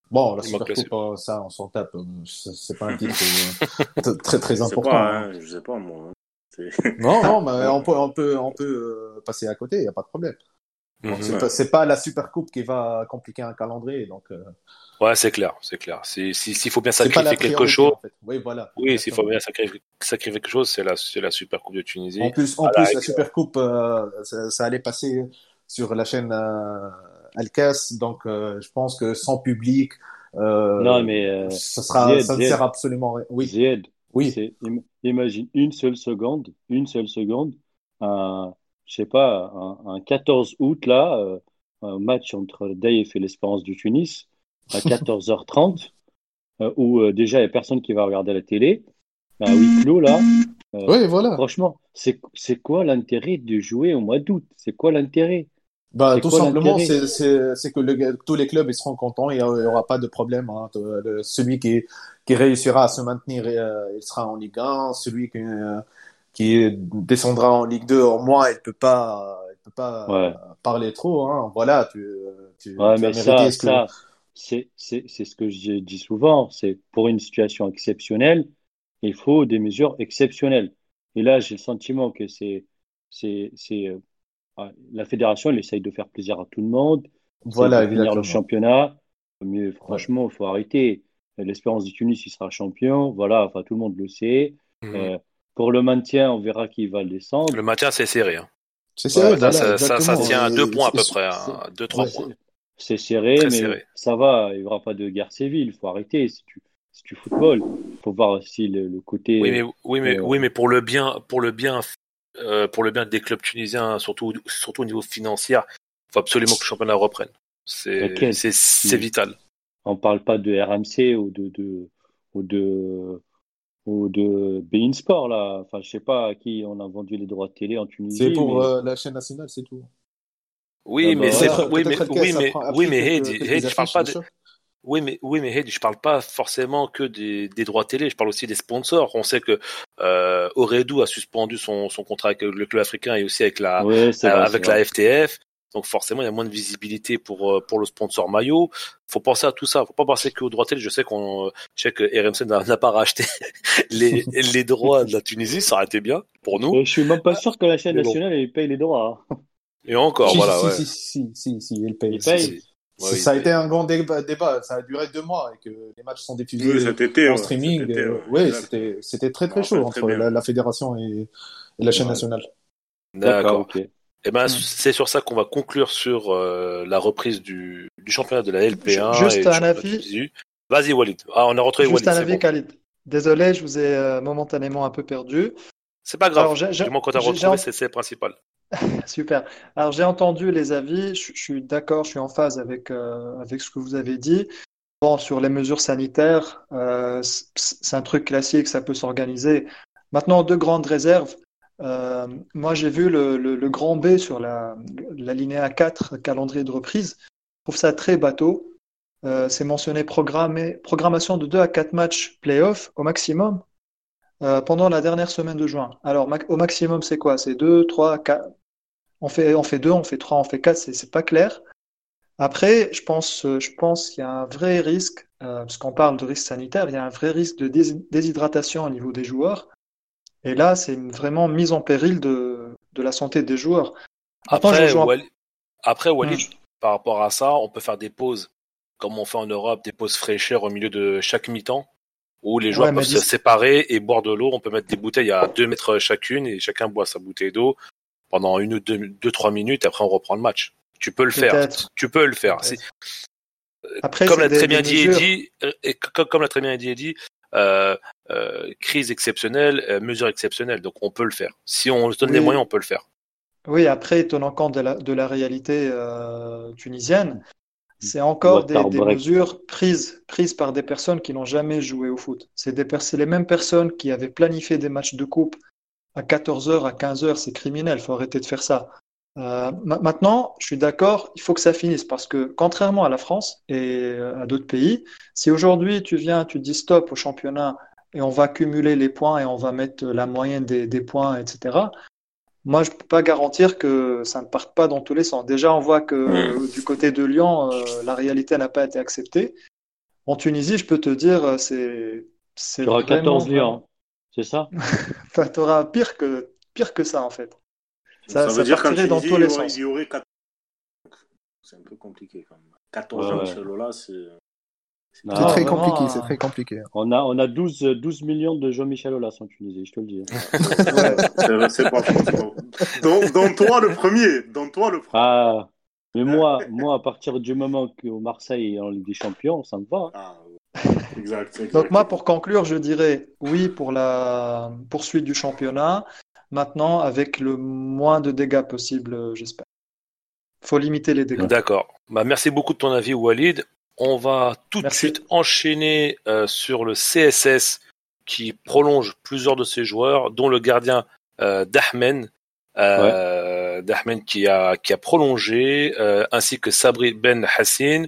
S4: Bon, la Super Coupe, euh, ça, on s'en tape. Euh, c'est pas un titre euh, très très important. Pas,
S3: hein, je sais pas moi. Hein.
S4: non, non, mais on peut, on peut, on peut passer à côté, il n'y a pas de problème. Mhm. c'est pas, la super coupe qui va compliquer un calendrier, donc. Euh...
S1: Ouais, c'est clair, c'est clair. S'il faut bien sacrifier quelque chose,
S4: en fait. oui, voilà.
S1: Oui, s'il faut bien sacrifier, sacrifier, quelque chose, c'est la, la super coupe de Tunisie.
S4: En plus, en plus, la super coupe, euh, ça, ça, allait passer sur la chaîne euh, Alcas, donc euh, je pense que sans public, euh,
S2: non, mais
S4: ça sera, ça ne sert absolument rien.
S2: Oui. Zied, oui. Imagine une seule seconde, une seule seconde, un je sais pas, un, 14 août, là, euh, un match entre Daïf et l'Espérance du Tunis, à 14h30, euh, où euh, déjà il n'y a personne qui va regarder la télé, à huis clos, là.
S4: oui, voilà.
S2: Franchement, c'est quoi l'intérêt de jouer au mois d'août? C'est quoi l'intérêt?
S4: Bah, tout simplement, c'est que tous les clubs ils seront contents, il n'y aura pas de problème. Hein. Celui qui, qui réussira à se maintenir, il sera en Ligue 1. Celui qui, qui descendra en Ligue 2, au moins, elle peut pas, elle peut pas parler trop. Hein. Voilà, tu, tu,
S2: ouais, mais ça, ça c'est, c'est, c'est ce que je dis souvent. C'est pour une situation exceptionnelle, il faut des mesures exceptionnelles. Et là, j'ai le sentiment que c'est, c'est, c'est euh, la fédération, elle essaye de faire plaisir à tout le monde.
S4: Voilà,
S2: évidemment. le championnat. Mais franchement, il faut arrêter. L'espérance du Tunis, il sera champion. Voilà, enfin, tout le monde le sait. Mmh. Euh, pour le maintien, on verra qui va le descendre.
S1: Le maintien, c'est serré. Hein.
S4: C'est serré.
S1: ça, ça, tient à deux points à peu près, à deux, trois points.
S2: C'est serré, mais ça va. Il n'y aura pas de guerre civile. Il faut arrêter. Si tu, si tu football, il faut voir aussi le, côté.
S1: Oui, mais, oui, mais, euh, oui, mais pour le bien, pour le bien, euh, pour le bien des clubs tunisiens, surtout, surtout au niveau financier, il faut absolument que le championnat reprenne. C'est, c'est, vital.
S2: On parle pas de RMC ou de, de, ou de ou de Bein Sport là. Enfin, je sais pas à qui on a vendu les droits de télé en Tunisie.
S4: C'est pour euh, la chaîne nationale, c'est tout.
S1: Oui, ah mais bah, c'est oui, mais oui, mais oui, mais je parle pas de. Oui, mais oui, mais je parle pas forcément que des, des, droits télé. Je parle aussi des sponsors. On sait que euh, a suspendu son, son contrat avec le club africain et aussi avec la avec la FTF. Donc forcément, il y a moins de visibilité pour euh, pour le sponsor maillot. Faut penser à tout ça. Faut pas penser qu'au droit télé. Je sais qu'on, je sais que RMC n'a pas racheté les les droits de la Tunisie. Ça aurait été bien pour nous.
S2: Je suis même pas sûr que la chaîne nationale elle paye les droits. Hein.
S1: Et encore, voilà.
S4: Si, ouais. si, si, si, si, elle paye. ça a été un grand débat, Ça a duré deux mois et que les matchs sont diffusés en streaming. oui, c'était c'était très très chaud entre la, fédération et, la chaîne nationale.
S1: D'accord. ok. Eh ben, hmm. c'est sur ça qu'on va conclure sur euh, la reprise du, du, championnat de la LP1.
S5: Juste un avis.
S1: Vas-y, Walid. Ah, on a retrouvé
S5: Juste
S1: Walid.
S5: un avis, Khalid. Désolé, je vous ai euh, momentanément un peu perdu.
S1: C'est pas grave. du moins, quand tu as retrouvé, c'est principal.
S5: Super. Alors, j'ai entendu les avis. Je, suis d'accord, je suis en phase avec, euh, avec ce que vous avez dit. Bon, sur les mesures sanitaires, c'est un truc classique, ça peut s'organiser. Maintenant, deux grandes réserves. Euh, moi, j'ai vu le, grand B sur la, la linéa 4, calendrier de reprise. Je trouve ça très bateau. Euh, c'est mentionné programmation de 2 à 4 matchs playoff au maximum euh, pendant la dernière semaine de juin. Alors, au maximum, c'est quoi? C'est 2, 3, 4. On fait, on fait 2, on fait 3, on fait 4, c'est pas clair. Après, je pense, je pense qu'il y a un vrai risque, euh, parce qu'on parle de risque sanitaire, il y a un vrai risque de déshydratation au niveau des joueurs. Et là, c'est vraiment mise en péril de, de la santé des joueurs.
S1: Après, Après Walid, hmm. par rapport à ça, on peut faire des pauses, comme on fait en Europe, des pauses fraîcheurs au milieu de chaque mi-temps, où les joueurs peuvent se séparer et boire de l'eau. On peut mettre des bouteilles à deux mètres chacune et chacun boit sa bouteille d'eau pendant une ou deux, deux, trois minutes et après on reprend le match. Tu peux le faire. Tu peux le faire. Après, comme l'a très bien dit Eddie, et comme l'a très bien dit Eddie, euh, euh, crise exceptionnelle, euh, mesure exceptionnelle. Donc on peut le faire. Si on se donne les moyens, on peut le faire.
S5: Oui, après, tenant compte de la, de la réalité tunisienne, c'est encore des, mesures prises, prises par des personnes qui n'ont jamais joué au foot. C'est les mêmes personnes qui avaient planifié des matchs de coupe à 14h, à 15h. C'est criminel, il faut arrêter de faire ça. Euh, maintenant, je suis d'accord, il faut que ça finisse parce que contrairement à la France et à d'autres pays, si aujourd'hui tu viens, tu dis stop au championnat et on va cumuler les points et on va mettre la moyenne des, des points, etc. Moi, je ne peux pas garantir que ça ne parte pas dans tous les sens. Déjà, on voit que mmh. du côté de Lyon, euh, la réalité n'a pas été acceptée. En Tunisie, je peux te dire, euh, c'est.
S2: Tu auras 14 Lyon, c'est ça?
S5: Enfin, Tu auras pire que, pire que ça, en fait. Ça, veut dire qu'en dans tous les sens.
S3: Il y aurait 14... C'est un peu compliqué quand même. 14 ouais, ouais. c'est.
S4: C'est très compliqué, c'est très compliqué.
S2: On a, on a 12, 12 millions de Jean-Michel Aulas en Tunisie, je te le dis.
S3: c'est pas faux. Dans, toi le premier, dans toi le premier.
S2: Ah, mais moi, moi, à partir du moment que Marseille est en Ligue des Champions, ça me va. Ah,
S5: exact, exact, Donc moi, pour conclure, je dirais oui pour la poursuite du championnat. Maintenant, avec le moins de dégâts possible, j'espère. faut limiter les dégâts.
S1: D'accord. Bah, merci beaucoup de ton avis, Walid. On va tout de suite enchaîner euh, sur le CSS qui prolonge plusieurs de ses joueurs, dont le gardien euh, Dahmen, euh, Dahmen qui a qui a prolongé, euh, ainsi que Sabri Ben Hassin,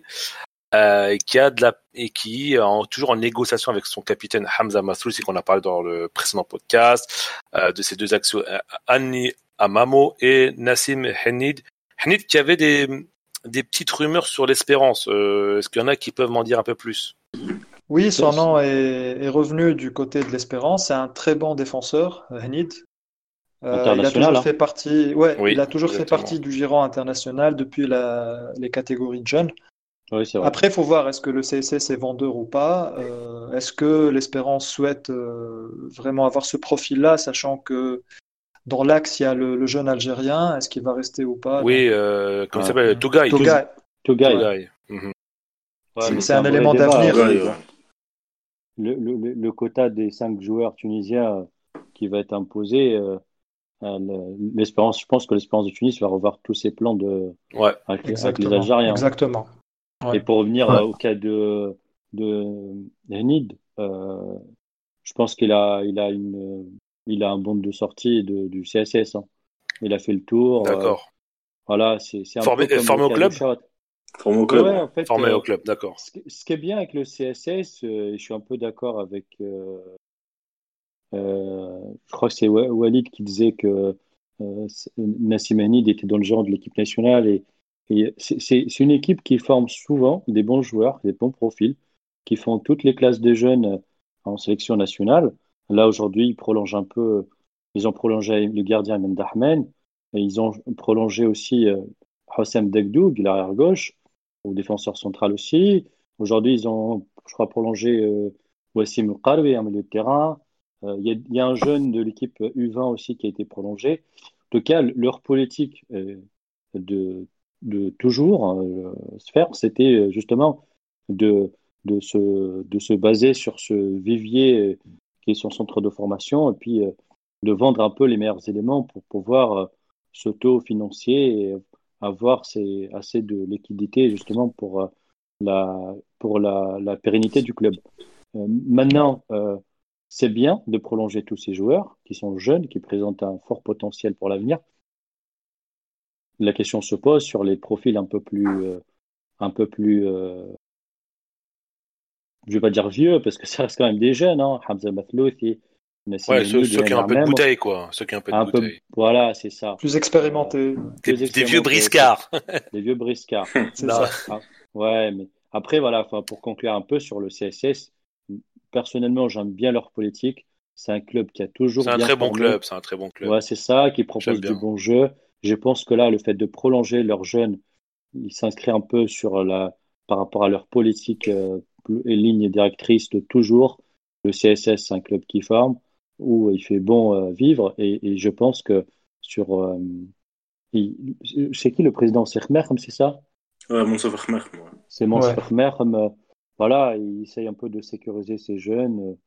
S1: euh, qui a de la et qui est toujours en négociation avec son capitaine Hamza Massoul, c'est qu'on a parlé dans le précédent podcast, de ces deux actions, Annie Amamo et Nassim Henid. Henid qui avait des des petites rumeurs sur l'espérance. Euh, est-ce qu'il y en a qui peuvent m'en dire un peu plus?
S5: Oui, son nom est, revenu du côté de l'espérance. C'est un très bon défenseur, Henid. Euh, il a toujours hein. fait partie, ouais, il a toujours fait partie du giron international depuis les catégories de jeunes. Après, il faut voir est-ce que le CSS est vendeur ou pas. Euh, est-ce que l'Espérance souhaite vraiment avoir ce profil-là, sachant que dans l'axe, il y a le, jeune Algérien. Est-ce qu'il va rester ou pas?
S1: Oui, euh, comment il s'appelle? Tougaï.
S5: Tougaï. Mhm. c'est un élément d'avenir.
S2: Le, le, le, quota des cinq joueurs tunisiens qui va être imposé, euh, l'espérance, je pense que l'espérance de Tunis va revoir tous ses plans de
S1: ouais.
S2: avec, les Algériens.
S5: Exactement.
S2: Et pour revenir au cas de de Henid, euh, je pense qu'il a il a une il a un bon de sortie de, du CSS. Hein. Il a fait le tour.
S1: Euh, D'accord.
S2: voilà, c'est un
S1: formé, peu formé au club.
S3: Formé au club.
S1: Ouais, en fait, formé euh, au club, d'accord.
S2: Ce, ce, qui est bien avec le CSS, euh, je suis un peu d'accord avec. je crois que c'est Walid qui disait que Nassim Hanid était dans le genre de l'équipe nationale et c'est une équipe qui forme souvent des bons joueurs, des bons profils, qui font toutes les classes de jeunes en sélection nationale. Là, aujourd'hui, ils prolongent un peu. Ils ont prolongé le gardien Mendahmen et ils ont prolongé aussi euh, Hossem Degdoug, l'arrière gauche, au défenseur central aussi. Aujourd'hui, ils ont, je crois, prolongé euh, Wassim Qarwi, un milieu de terrain. Euh, il y, a un jeune de l'équipe U20 aussi qui a été prolongé. En tout cas, leur politique euh, de, de toujours se faire, c'était justement de, de, se, de se baser sur ce vivier qui est son centre de formation, et puis euh, de vendre un peu les meilleurs éléments pour pouvoir euh, s'auto-financier et avoir assez de liquidité justement pour euh, la, pour la pérennité du club. maintenant, c'est bien de prolonger tous ces joueurs qui sont jeunes, qui présentent un fort potentiel pour l'avenir. La question se pose sur les profils un peu plus, un peu plus je vais pas dire vieux, parce que ça reste quand même des jeunes, hein. Hamza Mathlouthi,
S1: Ouais, ceux, ceux, qui ont un peu de bouteille, quoi. Ceux qui ont un peu de bouteille.
S2: voilà, c'est ça.
S5: Plus expérimentés.
S1: Des, des, vieux briscards.
S2: des vieux briscards. c'est ça. Ah, ouais, mais après, voilà, pour conclure un peu sur le CSS, personnellement, j'aime bien leur politique. C'est un club qui a toujours.
S1: C'est un très bon club, c'est un très bon club.
S2: Ouais, c'est ça, qui propose du bon jeu. Je pense que là, le fait de prolonger leurs jeunes, il s'inscrit un peu sur la, par rapport à leur politique euh, et ligne directrice de toujours. Le CSS, c'est un club qui forme, où il fait bon euh, vivre. Et, je pense que sur. Euh, c'est qui le président? C'est Merhem, c'est ça?
S3: Ouais, Merhem.
S2: C'est Monsef ouais. voilà, il essaye un peu de sécuriser ces jeunes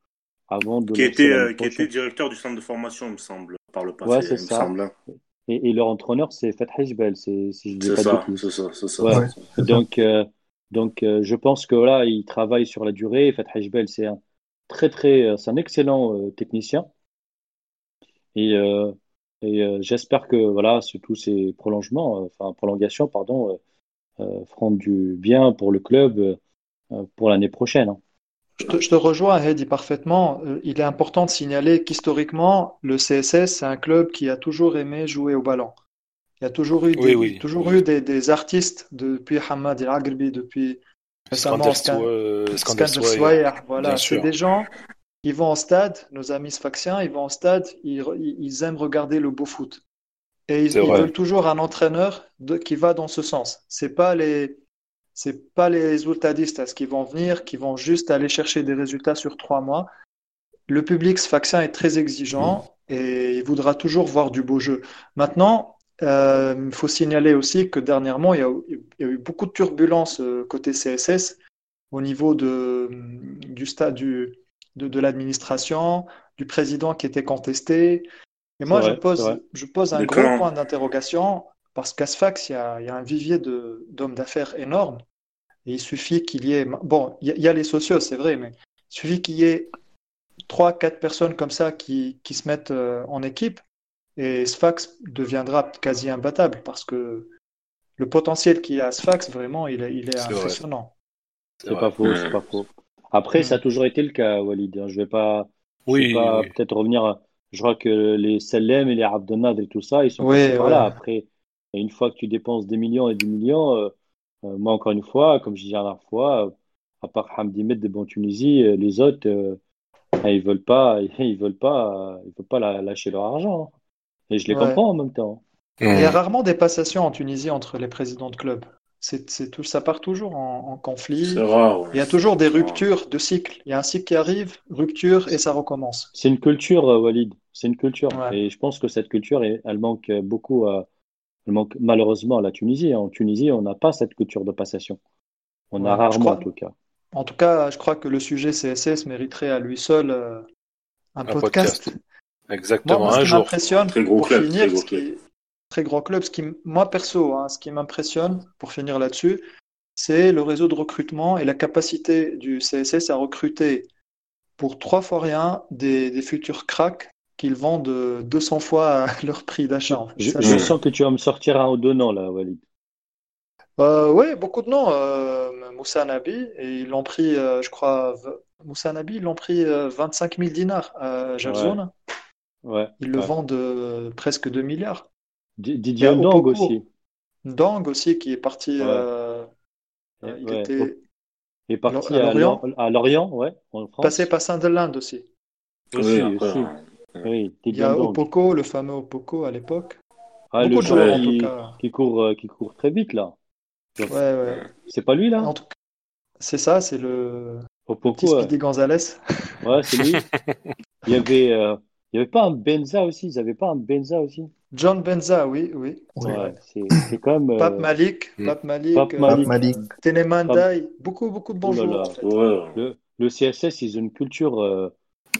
S2: avant de.
S3: Qui était, qui était directeur du centre de formation, il me semble, par le passé.
S2: Ouais, c'est ça. Semble. Et, leur entraîneur, c'est Fath Jbel, si je dis pas
S3: ça, C'est ça, c'est ça.
S2: Donc, donc, euh, je pense que là, il travaille sur la durée. Fat Hajbel, c'est un très, très, euh, c'est un excellent euh, technicien. Et Et j'espère que voilà, tous ces prolongements, enfin prolongations, pardon, feront du bien pour le club pour l'année prochaine. Hein.
S5: Je te, rejoins, Heidi, parfaitement. Il est important de signaler qu'historiquement, le CSS, c'est un club qui a toujours aimé jouer au ballon. Il y a toujours eu des, toujours eu des, artistes depuis Hamad El Agribi, depuis Swayer. Voilà, c'est des gens qui vont en stade, nos amis sfaxiens, ils vont en stade, ils, aiment regarder le beau foot. Et ils, veulent toujours un entraîneur qui va dans ce sens. C'est pas les c'est pas les résultadistes qui vont venir, qui vont juste aller chercher des résultats sur trois mois. Le public sfaxien est très exigeant mm. et il voudra toujours voir du beau jeu. Maintenant, euh, il faut signaler aussi que dernièrement, il y, a, eu beaucoup de turbulences euh, côté CSS au niveau de, du stade du, de, l'administration, du président qui était contesté. Et moi, je, pose, je pose un gros point d'interrogation parce qu'à Sfax, il y a, il y a un vivier d'hommes d'affaires énorme. Et il suffit qu'il y ait. Bon, il y, a les socios, c'est vrai, mais il suffit qu'il y ait trois, quatre personnes comme ça qui, qui se mettent euh, en équipe et Sfax deviendra quasi imbattable parce que le potentiel qu'il y a à Sfax, vraiment, il est, il est, impressionnant.
S2: C'est pas faux, c'est pas faux. Après, ça a toujours été le cas, Walid. Hein. Je vais pas, oui, pas peut-être revenir. Je crois que les Salem et les Abdelnad et tout ça, ils sont oui, voilà. Après, une fois que tu dépenses des millions et des millions, euh, euh, moi encore une fois, comme je disais la dernière fois, euh, à part Hamdi Med de Bon Tunisie, les autres, ils veulent pas, ils veulent pas, ils veulent pas lâcher leur argent. Hein. Et je les comprends en même temps.
S5: Il y a rarement des passations en Tunisie entre les présidents de clubs. C'est tout, ça part toujours en, conflit.
S3: Rare,
S5: Il y a toujours des ruptures de cycle. Il y a un cycle qui arrive, rupture et ça recommence.
S2: C'est une culture, Walid. C'est une culture. Et je pense que cette culture, elle manque beaucoup, elle manque malheureusement à la Tunisie. En Tunisie, on n'a pas cette culture de passation. On a rarement, en tout cas.
S5: En tout cas, je crois que le sujet CSS mériterait à lui seul euh, un, podcast.
S1: Exactement, moi, ce un qui
S5: m'impressionne, pour finir, très gros, club. Ce qui, moi perso, hein, ce qui m'impressionne, pour finir là-dessus, c'est le réseau de recrutement et la capacité du CSS à recruter pour trois fois rien des, futurs cracks qu'ils vendent 200 fois leur prix d'achat.
S2: Je, sens que tu vas me sortir un ou deux noms là, Walid.
S5: Euh, oui, beaucoup de noms. Euh, Moussa Nabi, et ils l'ont pris, euh, je crois, Moussa Nabi, ils l'ont pris 25 000 dinars à Gerson. Ils le vendent euh, presque 2 milliards.
S2: Didier Ndong aussi.
S5: Ndong aussi qui est parti. Euh, il était.
S2: Il est parti à, Lorient, à Lorient, ouais, en France.
S5: Passé par Saint-Delinde aussi.
S2: Aussi, aussi.
S5: Oui, il y a Opoko, le fameux Opoko à l'époque.
S2: Ah, le joueur qui, qui, court, euh, qui court très vite là.
S5: Ouais, ouais.
S2: C'est pas lui là?
S5: C'est ça, c'est le. Opoko, petit Speedy Gonzalez.
S2: Ouais, c'est lui. il y avait, il n'y avait pas un Benza aussi? Ils n'avaient pas un Benza aussi?
S5: John Benza, oui, oui.
S2: Ouais, c'est comme.
S5: Euh... Pape Malik. Pape Malik, Pape
S4: Malik, Malik.
S5: Tenemandai, beaucoup, beaucoup de bons joueurs.
S2: le, le, CSS, ils ont une culture, euh,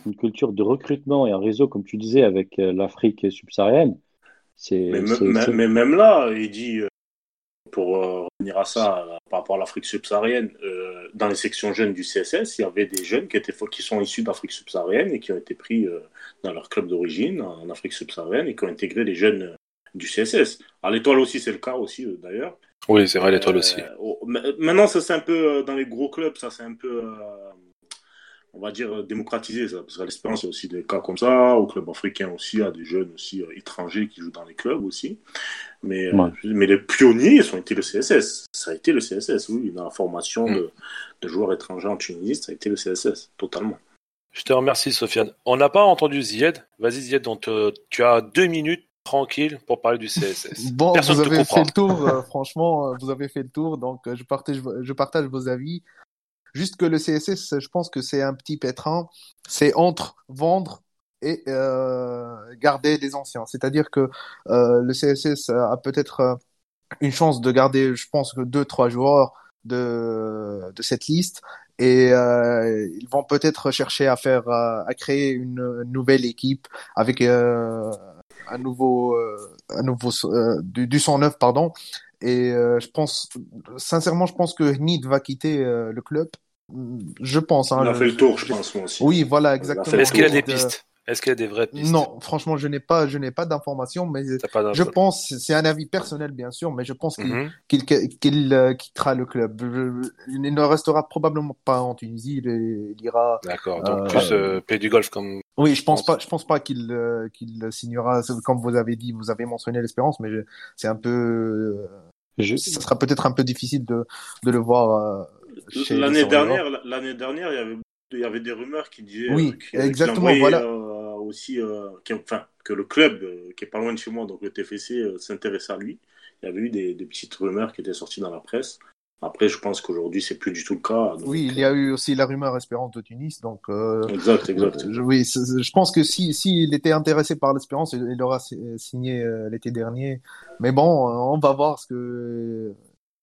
S2: une culture de recrutement et un réseau, comme tu disais, avec euh, l'Afrique subsaharienne.
S3: Mais, mais, même là, il dit pour euh, revenir à ça par rapport à l'Afrique subsaharienne, euh, dans les sections jeunes du CSS, il y avait des jeunes qui, étaient, qui sont issus d'Afrique subsaharienne et qui ont été pris euh, dans leur club d'origine en Afrique subsaharienne et qui ont intégré les jeunes du CSS. À l'étoile aussi, c'est le cas aussi d'ailleurs.
S1: Oui, c'est vrai, l'étoile aussi.
S3: maintenant, ça c'est un peu dans les gros clubs, ça c'est un peu on va dire, démocratiser ça. Parce qu'à l'espérance, il y a aussi des cas comme ça. Au club africain aussi, il y a des jeunes aussi euh, étrangers qui jouent dans les clubs aussi. Mais, euh, mais les pionniers, ils ont été le CSS. Ça a été le CSS, oui. Dans la formation mm. de, joueurs étrangers en Tunisie, ça a été le CSS, totalement.
S1: Je te remercie, Sofiane. On n'a pas entendu Zied. Vas-y, Zied, donc, euh, tu as deux minutes tranquille pour parler du CSS.
S4: Bon, vous avez fait le tour, franchement, vous avez fait le tour, donc je partage, je partage vos avis. Juste que le CSS, je pense que c'est un petit pétrin. C'est entre vendre et euh, garder des anciens. C'est-à-dire que euh, le CSS a peut-être euh, une chance de garder, je pense, deux, trois joueurs de, de cette liste et euh, ils vont peut-être chercher à faire euh, à créer une nouvelle équipe avec euh, un nouveau un nouveau du, du son neuf pardon et je pense sincèrement je pense que Nid va quitter le club je pense. Hein,
S3: il a fait le tour, je pense, moi aussi.
S4: Oui, voilà, exactement.
S1: Est-ce qu'il a des pistes? Est-ce qu'il y a des vraies pistes?
S4: Non, franchement, je n'ai pas, je n'ai pas d'informations, mais je pense, c'est un avis personnel bien sûr, mais je pense qu'il qu'il euh, quittera le club. il ne restera probablement pas en Tunisie, il, ira.
S1: D'accord. Donc euh, plus euh, pays du Golfe comme.
S4: Oui, je pense pas, je pense pas qu'il qu'il signera. Comme vous avez dit, vous avez mentionné l'espérance, mais c'est un peu. Je... Ça sera peut-être un peu difficile de de le voir.
S3: L'année dernière, l'année dernière, il y avait il y avait des rumeurs qui disaient
S4: oui, exactement, voilà
S3: aussi euh, enfin, que le club euh, qui est pas loin de chez moi, donc le TFC, euh, s'intéresse à lui. Il y avait eu des, petites rumeurs qui étaient sorties dans la presse. Après, je pense qu'aujourd'hui, c'est plus du tout le cas.
S4: oui, il y a eu aussi la rumeur Espérance de Tunis. Donc,
S3: exact, exact.
S4: Je, oui, je pense que si s'il était intéressé par l'Espérance, il aura signé l'été dernier. Mais bon, on va voir ce que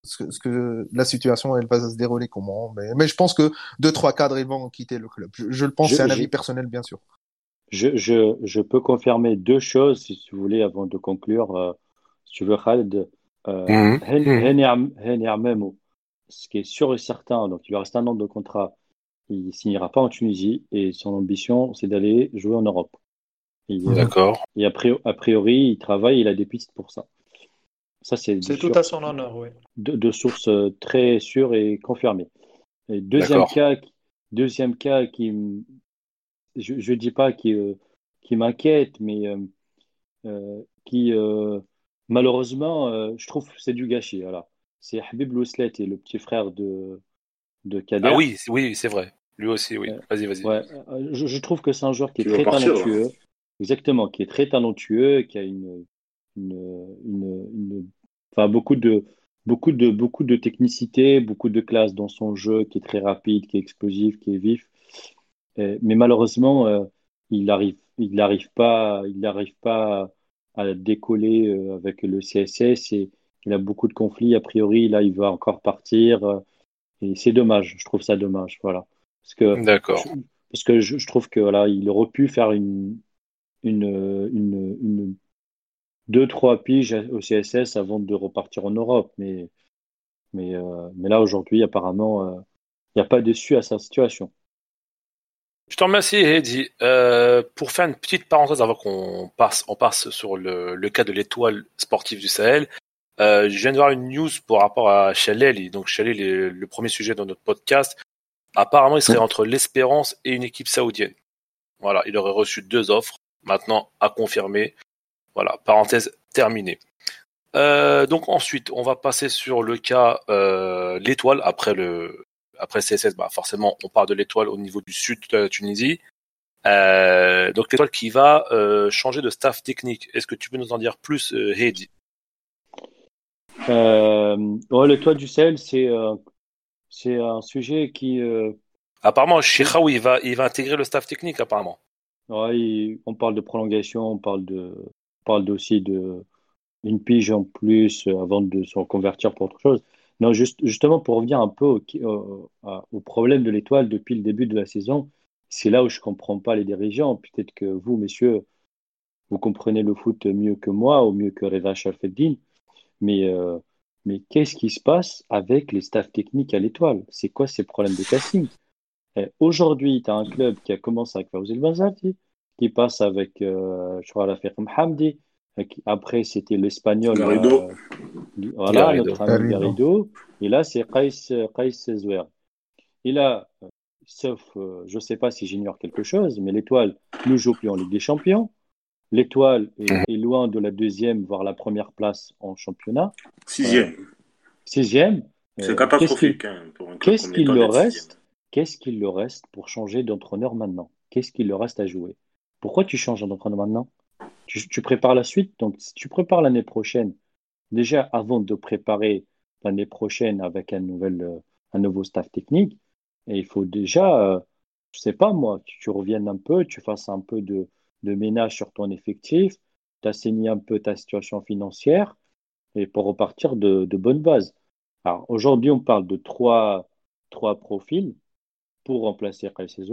S4: ce que, la situation elle va se dérouler comment. Mais, mais je pense que deux trois cadres ils vont quitter le club. Je, le pense, c'est un avis personnel bien sûr.
S2: Je, je, je, peux confirmer deux choses, si vous voulez, avant de conclure. Euh, si tu veux, Khaled. Euh. Mhm. ce qui est sûr et certain, donc il lui reste un an de contrat, il signera pas en Tunisie et son ambition, c'est d'aller jouer en Europe.
S1: D'accord.
S2: Et a priori, il travaille, il a des pistes pour ça.
S5: Ça, c'est tout à son honneur, oui.
S2: De, de, sources euh, très sûres et confirmées. Et deuxième cas, deuxième cas qui, je ne dis pas qui, euh, qui m'inquiète, mais euh, euh, qui, malheureusement, je trouve que c'est du gâchis. Voilà. C'est Habib Louslet et le petit frère de, de Kader.
S1: Ah oui, oui c'est vrai. Lui aussi, oui. Vas-y, vas-y.
S2: Ouais, je, trouve que c'est un joueur qui est très talentueux. Exactement, qui est très talentueux, qui a une, une, une, enfin, beaucoup de, beaucoup de, beaucoup de technicité, beaucoup de classe dans son jeu, qui est très rapide, qui est explosif, qui est vif. Euh, mais malheureusement, euh, il n'arrive il arrive pas, il n'arrive pas à décoller euh, avec le CSS et il a beaucoup de conflits. A priori, là, il va encore partir et c'est dommage. Je trouve ça dommage, voilà. Parce que,
S1: D'accord.
S2: parce que je, trouve que voilà, il aurait pu faire une, une, une, une deux, trois piges au CSS avant de repartir en Europe. Mais, mais, mais là, aujourd'hui, apparemment, il n'y a pas déçu à sa situation.
S1: Je te remercie, Heidi. Euh, pour faire une petite parenthèse avant qu'on passe, on passe sur le, le cas de l'étoile sportive du Sahel. Euh, je viens de voir une news par rapport à Chalel. Donc Chalel est le premier sujet dans notre podcast. Apparemment, il serait entre l'Espérance et une équipe saoudienne. Voilà, il aurait reçu deux offres. Maintenant, à confirmer. Voilà, parenthèse terminée. Euh, donc ensuite, on va passer sur le cas euh, l'étoile après le après CSS, bah forcément, on part de l'étoile au niveau du sud de la Tunisie. Euh, donc l'étoile qui va euh, changer de staff technique. Est-ce que tu peux nous en dire plus, euh, Heidi?
S2: L'étoile du Sahel, c'est c'est un sujet qui.
S1: Apparemment, Cheikhaou, il va, il va intégrer le staff technique, apparemment.
S2: Ouais, on parle de prolongation, on parle de, parle aussi de une pige en plus avant de se reconvertir pour autre chose. Non, juste, justement, pour revenir un peu au, problème de l'étoile depuis le début de la saison, c'est là où je ne comprends pas les dirigeants. Peut-être que vous, messieurs, vous comprenez le foot mieux que moi, ou mieux que Reza Shalfeddin, mais, euh, mais qu'est-ce qui se passe avec les staffs techniques à l'étoile? C'est quoi ces problèmes de casting? Aujourd'hui, tu as un club qui a commencé avec Fawzi El qui passe avec, euh, je crois, l'affaire Hamdi, après, c'était l'espagnol.
S3: Garrido. Euh,
S2: voilà, notre ami Garrido. Et là, c'est Zouer. Et là, euh, sauf, euh, je ne sais pas si j'ignore quelque chose, mais l'étoile ne joue plus en Ligue des Champions. L'étoile est, mhm. loin de la deuxième, voire la première place en championnat.
S3: Sixième.
S2: sixième.
S3: C'est catastrophique.
S2: Qu'est-ce qu'il hein, leur reste Qu'est-ce qu'il leur reste pour changer d'entraîneur maintenant? Qu'est-ce qu'il leur reste à jouer? Pourquoi tu changes d'entraîneur maintenant? Tu, prépares la suite? Donc, si tu prépares l'année prochaine, déjà avant de préparer l'année prochaine avec un, nouvel, euh, un nouveau staff technique, et il faut déjà, euh, je sais pas moi, tu, tu reviennes un peu, tu fasses un peu de, de ménage sur ton effectif, tu assaignes un peu ta situation financière, et pour repartir de, de bonnes bases. Alors, aujourd'hui, on parle de trois, trois profils pour remplacer Kaiser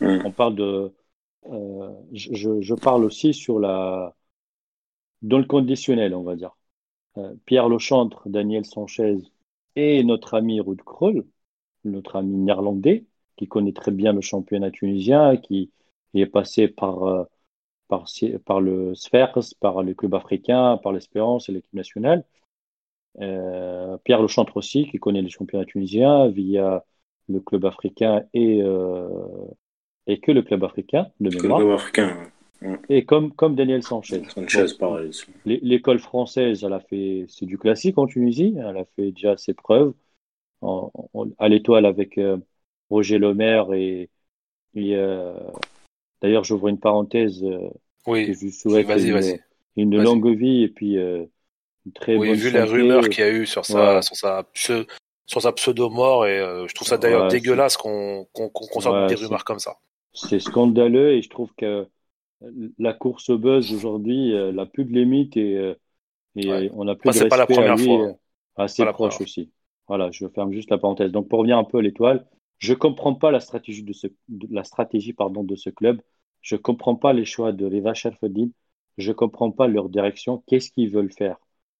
S2: mmh. On parle de euh, je, parle aussi sur la, dans le conditionnel, on va dire. Euh, Pierre Lechantre, Daniel Sanchez et notre ami Ruud Krul, notre ami néerlandais, qui connaît très bien le championnat tunisien, qui, est passé par, par, par le Sphères, par le club africain, par l'Espérance et l'équipe nationale. Pierre Lechantre aussi, qui connaît les championnats tunisiens via le club africain et, et que le club africain, de mémoire.
S3: Le club africain.
S2: Et comme, comme Daniel Sanchez.
S3: Sanchez, pareil.
S2: L'école française, elle a fait, c'est du classique en Tunisie, elle a fait déjà ses preuves à l'étoile avec euh, Roger Lemaire et, euh, d'ailleurs j'ouvre une parenthèse. Euh,
S1: oui. Je souhaite
S2: une, longue vie et puis une très oui, bonne
S1: vu les rumeurs qu'il y a eu sur sa, sur sa, sur sa pseudo-mort et je trouve ça d'ailleurs dégueulasse qu'on qu'on sorte des rumeurs comme ça.
S2: C'est scandaleux et je trouve que la course au buzz aujourd'hui euh, n'a plus de limite et, euh, et on a plus de respect pas la première à lui, fois. Hein. Euh, assez proche aussi. Voilà, je ferme juste la parenthèse. Donc pour revenir un peu à l'étoile, je comprends pas la stratégie de ce, la stratégie pardon de ce club. Je comprends pas les choix de Riva Sherfodin. Je comprends pas leur direction. Qu'est-ce qu'ils veulent faire?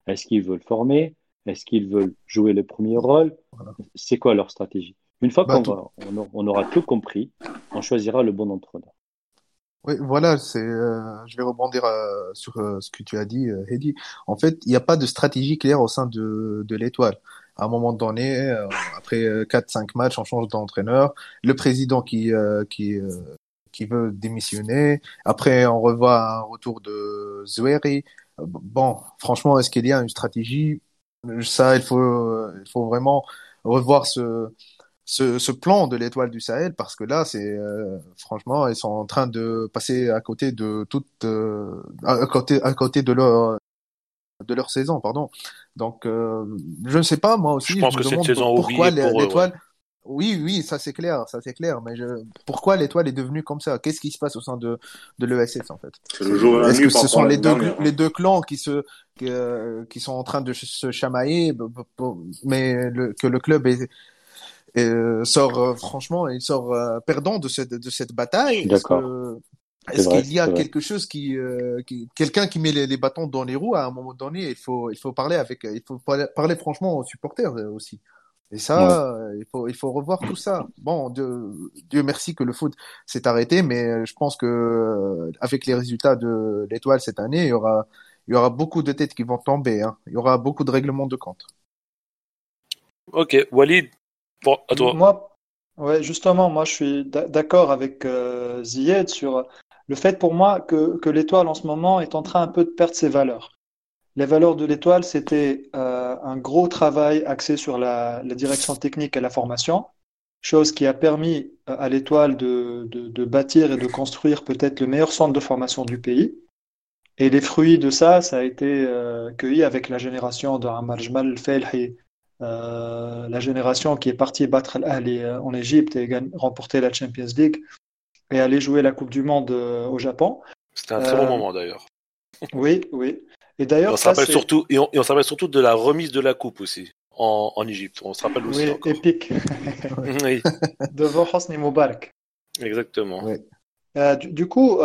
S2: Est-ce qu'ils veulent former? Est-ce qu'ils veulent jouer le premier rôle? C'est quoi leur stratégie? Une fois bah, qu'on on aura tout compris, on choisira le bon entraîneur.
S4: Oui, voilà, c'est. Euh, je vais rebondir euh, sur euh, ce que tu as dit, Hedy. En fait, il n'y a pas de stratégie claire au sein de, de l'étoile. À un moment donné, après quatre, cinq matchs, on change d'entraîneur. Le président qui qui qui veut démissionner. Après, on revoit un retour de Zoueri. Bon, franchement, est-ce qu'il y a une stratégie? Ça, il faut il faut vraiment revoir ce ce, ce plan de l'étoile du Sahel parce que là c'est euh, franchement ils sont en train de passer à côté de toute euh, à côté à côté de leur de leur saison pardon. Donc euh, je ne sais pas moi aussi
S1: je pense que
S4: cette
S1: saison
S4: pourquoi l'étoile oui oui ça c'est clair ça c'est clair mais je... pourquoi l'étoile est devenue comme ça? Qu'est-ce qui se passe au sein de de l'ESS en fait? Est-ce que ce sont les deux les deux clans qui se qui, qui sont en train de se chamailler? Mais le, que le club est et, euh, sort euh, franchement, il sort euh, perdant de cette de cette bataille.
S2: D'accord.
S4: Est-ce qu'il y a quelque chose qui, qui quelqu'un qui met les, bâtons dans les roues à un moment donné Il faut il faut parler avec il faut parler, franchement aux supporters aussi. Et ça, il faut il faut revoir tout ça. Bon, Dieu, Dieu merci que le foot s'est arrêté, mais je pense que avec les résultats de l'étoile cette année, il y aura il y aura beaucoup de têtes qui vont tomber. Hein. Il y aura beaucoup de règlements de compte.
S1: Ok, Walid,
S5: moi, ouais, justement, moi je suis d'accord avec euh, Ziyed sur le fait pour moi que, que l'étoile en ce moment est en train un peu de perdre ses valeurs. Les valeurs de l'étoile, c'était euh, un gros travail axé sur la, direction technique et la formation, chose qui a permis euh, à l'étoile de, de, bâtir et de construire peut-être le meilleur centre de formation du pays. Et les fruits de ça, ça a été euh, cueilli avec la génération de Ammar Jmal euh, la génération qui est partie battre l'Ali euh, en Égypte et remporter la Champions League et aller jouer la Coupe du Monde euh, au Japon.
S1: C'était un très bon moment d'ailleurs.
S5: Oui, oui. Et d'ailleurs,
S1: on se rappelle surtout et on, on se rappelle surtout de la remise de la coupe aussi en, en Égypte. On se rappelle aussi.
S5: Oui, épique. oui. Devant Hosni Moubarak.
S1: Exactement.
S5: du, coup,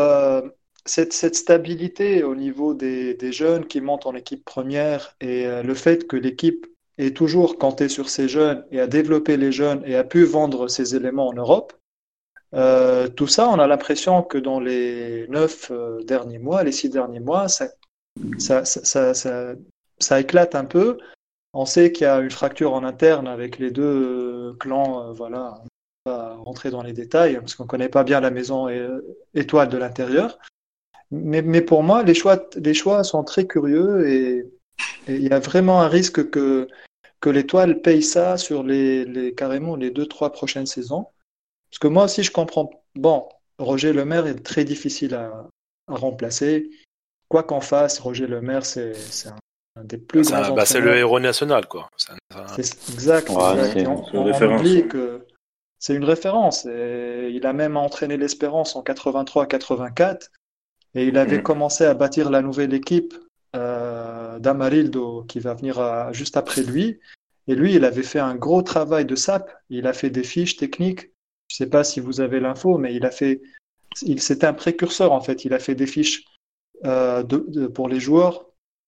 S5: cette, cette, stabilité au niveau des, des, jeunes qui montent en équipe première et le fait que l'équipe et toujours compté sur ces jeunes et à développer les jeunes et a pu vendre ces éléments en Europe, euh, tout ça, on a l'impression que dans les neuf euh, derniers mois, les six derniers mois, ça, ça, ça, ça, éclate un peu. On sait qu'il y a une fracture en interne avec les deux euh, clans. voilà, on va rentrer dans les détails parce qu'on ne connaît pas bien la maison étoile de l'intérieur. Mais, mais, pour moi, les choix, les choix sont très curieux et il y a vraiment un risque que que l'étoile paye ça sur les, les, carrément les deux, trois prochaines saisons. Parce que moi aussi, je comprends. Bon, Roger Lemaire est très difficile à, à remplacer. Quoi qu'en fasse, Roger Lemaire, c'est un, des plus grands.
S1: Bah, c'est le héros national, quoi.
S5: C'est exact. on, oublie que c'est une référence. Et il a même entraîné l'Espérance en 83-84. Et il avait mm. commencé à bâtir la nouvelle équipe euh, d'Amarildo qui va venir euh, juste après lui. Et lui, il avait fait un gros travail de SAP. Il a fait des fiches techniques. Je ne sais pas si vous avez l'info, mais il a fait. Il, c'était un précurseur en fait. Il a fait des fiches euh, de, pour les joueurs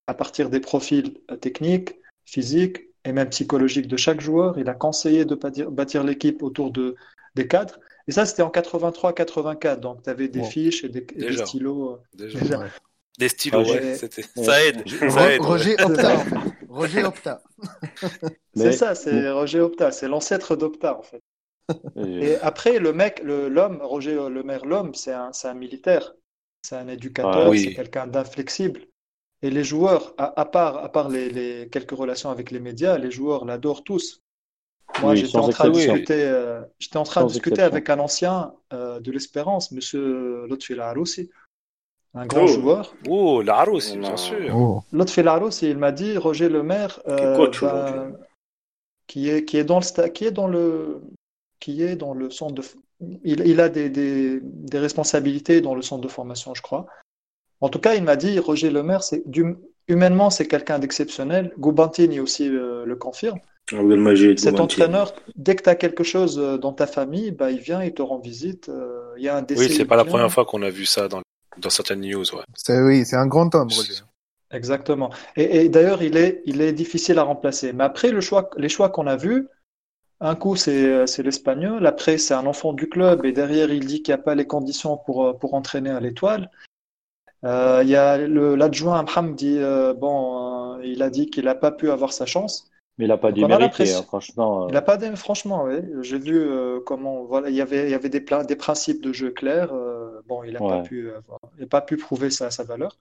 S5: à partir des profils techniques, physiques et même psychologiques de chaque joueur. Il a conseillé de bâtir, bâtir l'équipe autour de, des cadres. Et ça, c'était en 83-84. Donc, tu avais des fiches et des, stylos.
S1: Déjà. Des stylos, ouais. Ça aide. Ça aide.
S4: Roger Opta. Roger Opta.
S5: c'est ça, c'est Roger Opta. C'est l'ancêtre d'Opta, en fait. Et après, le mec, l'homme, Roger Le Maire, l'homme, c'est un, un, militaire. C'est un éducateur, c'est quelqu'un d'inflexible. Et les joueurs, à, part, à part les, les, quelques relations avec les médias, les joueurs l'adorent tous. Moi, j'étais en, train de discuter, euh, j'étais en train de discuter avec un ancien euh, de l'Espérance, Monsieur Lotfi Laroussi, un grand oh. joueur.
S1: Oh, Laroussi, bien sûr. Oh.
S5: Lotfi Laroussi, il m'a dit Roger Lemaire, euh, bah, qui, est, qui est dans le qui est dans le qui est dans le centre de il, il a des, des, des, responsabilités dans le centre de formation, je crois. En tout cas, il m'a dit Roger Lemaire, c'est humainement c'est quelqu'un d'exceptionnel. Goubantini aussi le confirme. Cet entraîneur, dès que tu as quelque chose euh, dans ta famille, bah, il vient, il te rend visite. Euh, il y a un
S1: Oui, c'est pas la première fois qu'on a vu ça dans, dans certaines news. Ouais.
S4: C'est, oui, c'est un grand homme, Roger.
S5: Exactement. Et, d'ailleurs, il est, il est difficile à remplacer. Mais après, le choix, les choix qu'on a vus, un coup, c'est, c'est l'Espagnol. Après, c'est un enfant du club. Et derrière, il dit qu'il n'y a pas les conditions pour, euh, pour entraîner à l'étoile. il y a l'adjoint Hamdi, bon, il a dit qu'il n'a pas pu avoir sa chance.
S2: Mais il n'a pas démérité, hein, franchement.
S5: Il n'a pas démérité, franchement, oui. J'ai vu euh, comment, voilà, il y avait, il y avait des, des principes de jeu clairs. Euh, bon, il n'a pas pu, pas pu prouver sa, sa valeur.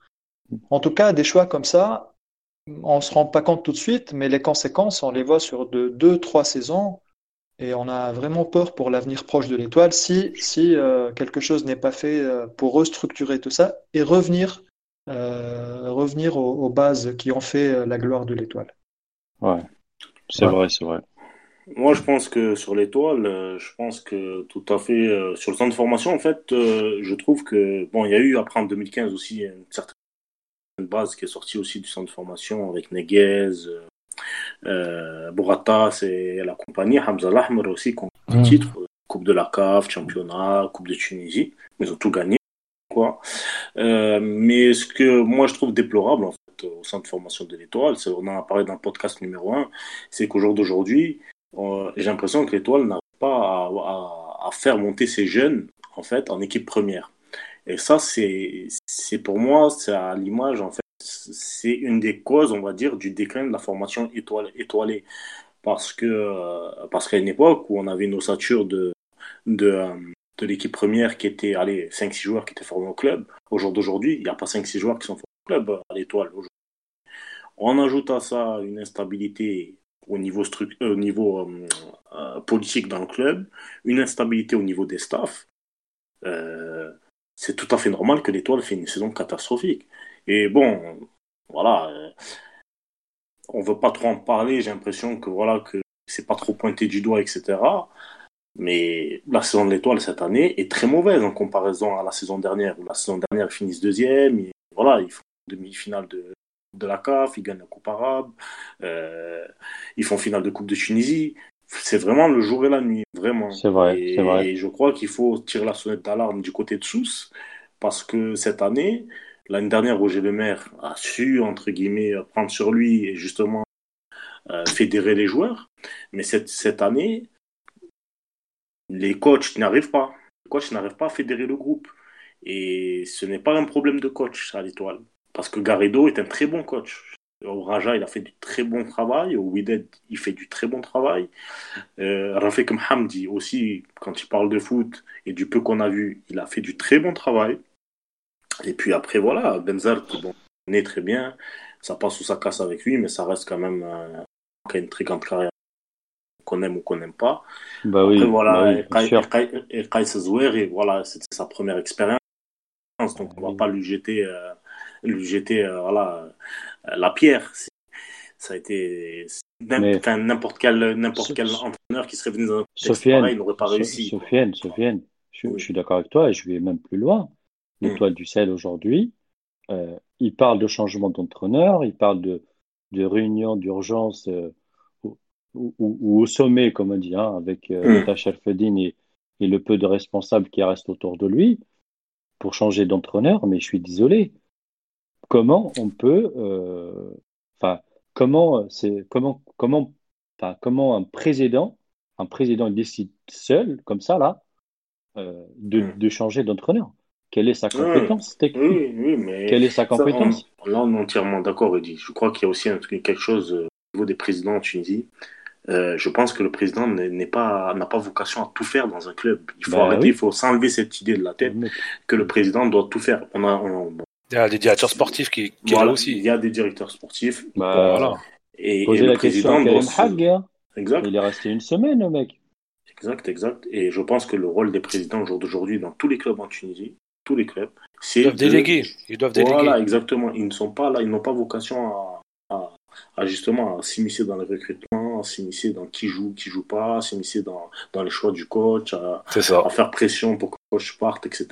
S5: En tout cas, des choix comme ça, on ne se rend pas compte tout de suite, mais les conséquences, on les voit sur de deux, trois saisons, et on a vraiment peur pour l'avenir proche de l'étoile si, si euh, quelque chose n'est pas fait pour restructurer tout ça et revenir, revenir aux, bases qui ont fait la gloire de l'étoile.
S2: Ouais. C'est vrai, c'est vrai.
S3: Moi, je pense que sur l'étoile, euh, je pense que tout à fait euh, sur le centre de formation, en fait, euh, je trouve que bon, il y a eu après en 2015 aussi une certaine base qui est sortie aussi du centre de formation avec Neguez, euh, Bouratas et la compagnie, Hamza Lahmer aussi, qui ont mmh. titre, Coupe de la CAF, Championnat, Coupe de Tunisie, ils ont tout gagné. Quoi. mais ce que moi je trouve déplorable, en au centre de formation de l'Étoile, on en a parlé dans le podcast numéro 1, c'est qu'au jour d'aujourd'hui, euh, j'ai l'impression que l'Étoile n'arrive pas à, faire monter ses jeunes en fait en équipe première. Et ça, c'est pour moi, c'est à l'image, en fait, c'est une des causes, on va dire, du déclin de la formation étoilée. Parce que euh, parce qu'à une époque où on avait une ossature de, de, euh, l'équipe première qui était, allez, 5-6 joueurs qui étaient formés au club, au jour d'aujourd'hui, il n'y a pas 5-6 joueurs qui sont formés club à l'étoile On ajoute à ça une instabilité au niveau, euh, au niveau euh, euh, politique dans le club, une instabilité au niveau des staffs. c'est tout à fait normal que l'étoile fait une saison catastrophique. Et bon, voilà, on veut pas trop en parler. J'ai l'impression que voilà que c'est pas trop pointé du doigt, etc. Mais la saison de l'étoile cette année est très mauvaise en comparaison à la saison dernière où la saison dernière finissent deuxième. Et voilà, ils font demi-finale de, de la CAF, ils gagnent la Coupe arabe, euh, ils font finale de Coupe de Tunisie. C'est vraiment le jour et la nuit, vraiment.
S2: C'est vrai,
S3: et,
S2: vrai.
S3: Et je crois qu'il faut tirer la sonnette d'alarme du côté de Sousse, parce que cette année, l'année dernière, Roger Lemaire a su, entre guillemets, prendre sur lui et justement euh, fédérer les joueurs. Mais cette, cette année, les coachs n'arrivent pas. Les coachs n'arrivent pas à fédérer le groupe. Et ce n'est pas un problème de coach à l'étoile. Parce que Garrido est un très bon coach. Au Raja, il a fait du très bon travail. Au Wydad, il fait du très bon travail. Euh, Rafik Hamdi aussi, quand il parle de foot et du peu qu'on a vu, il a fait du très bon travail. Et puis après, voilà, Benzar, bon, on est très bien. Ça passe ou ça casse avec lui, mais ça reste quand même euh, une très grande carrière qu'on aime ou qu'on n'aime pas.
S2: Bah oui,
S3: voilà, bah et Zouer, voilà, c'était sa première expérience. Donc on va pas lui jeter euh, lui jeter euh, voilà, la pierre. Ça a été n'importe quel n'importe quel entraîneur qui serait venu dans un pareil n'aurait pas réussi.
S2: Sofiane, Sofiane, je, suis d'accord avec toi et je vais même plus loin. L'étoile du sel aujourd'hui, euh, il parle de changement d'entraîneur, il parle de, de réunion d'urgence euh, ou, au sommet, comme on dit, hein, avec euh, mm. et, et, le peu de responsables qui restent autour de lui pour changer d'entraîneur, mais je suis désolé comment on peut, euh, enfin, comment c'est, comment, comment, enfin, comment un président, un président décide seul, comme ça là, de, mm. de, changer d'entraîneur? Quelle est sa compétence technique?
S3: Oui, oui, mais
S2: Quelle est sa compétence?
S3: Là, on est entièrement d'accord, Eddy. Je crois qu'il y a aussi un, quelque chose au niveau des présidents en Tunisie. Euh, je pense que le président n'est pas n'a pas vocation à tout faire dans un club. Il faut bah arrêter, il faut s'enlever cette idée de la tête que le président doit tout faire. On a,
S1: Il y a des directeurs sportifs qui, qui là aussi.
S3: Il y a des directeurs sportifs.
S2: Bah, voilà. Et,
S3: et le président doit.
S2: Hein. Exact. Il est resté une semaine, le mec.
S3: Exact, exact. Et je pense que le rôle des présidents au jour d'aujourd'hui dans tous les clubs en Tunisie, tous les clubs, c'est.
S1: Ils doivent déléguer. Ils doivent déléguer.
S3: Voilà, exactement. Ils ne sont pas là, ils n'ont pas vocation à, à, justement à s'immiscer dans le recrutement, à s'immiscer dans qui joue, qui joue pas, à s'immiscer dans, dans les choix du coach, à, à faire pression pour que le coach parte, etc.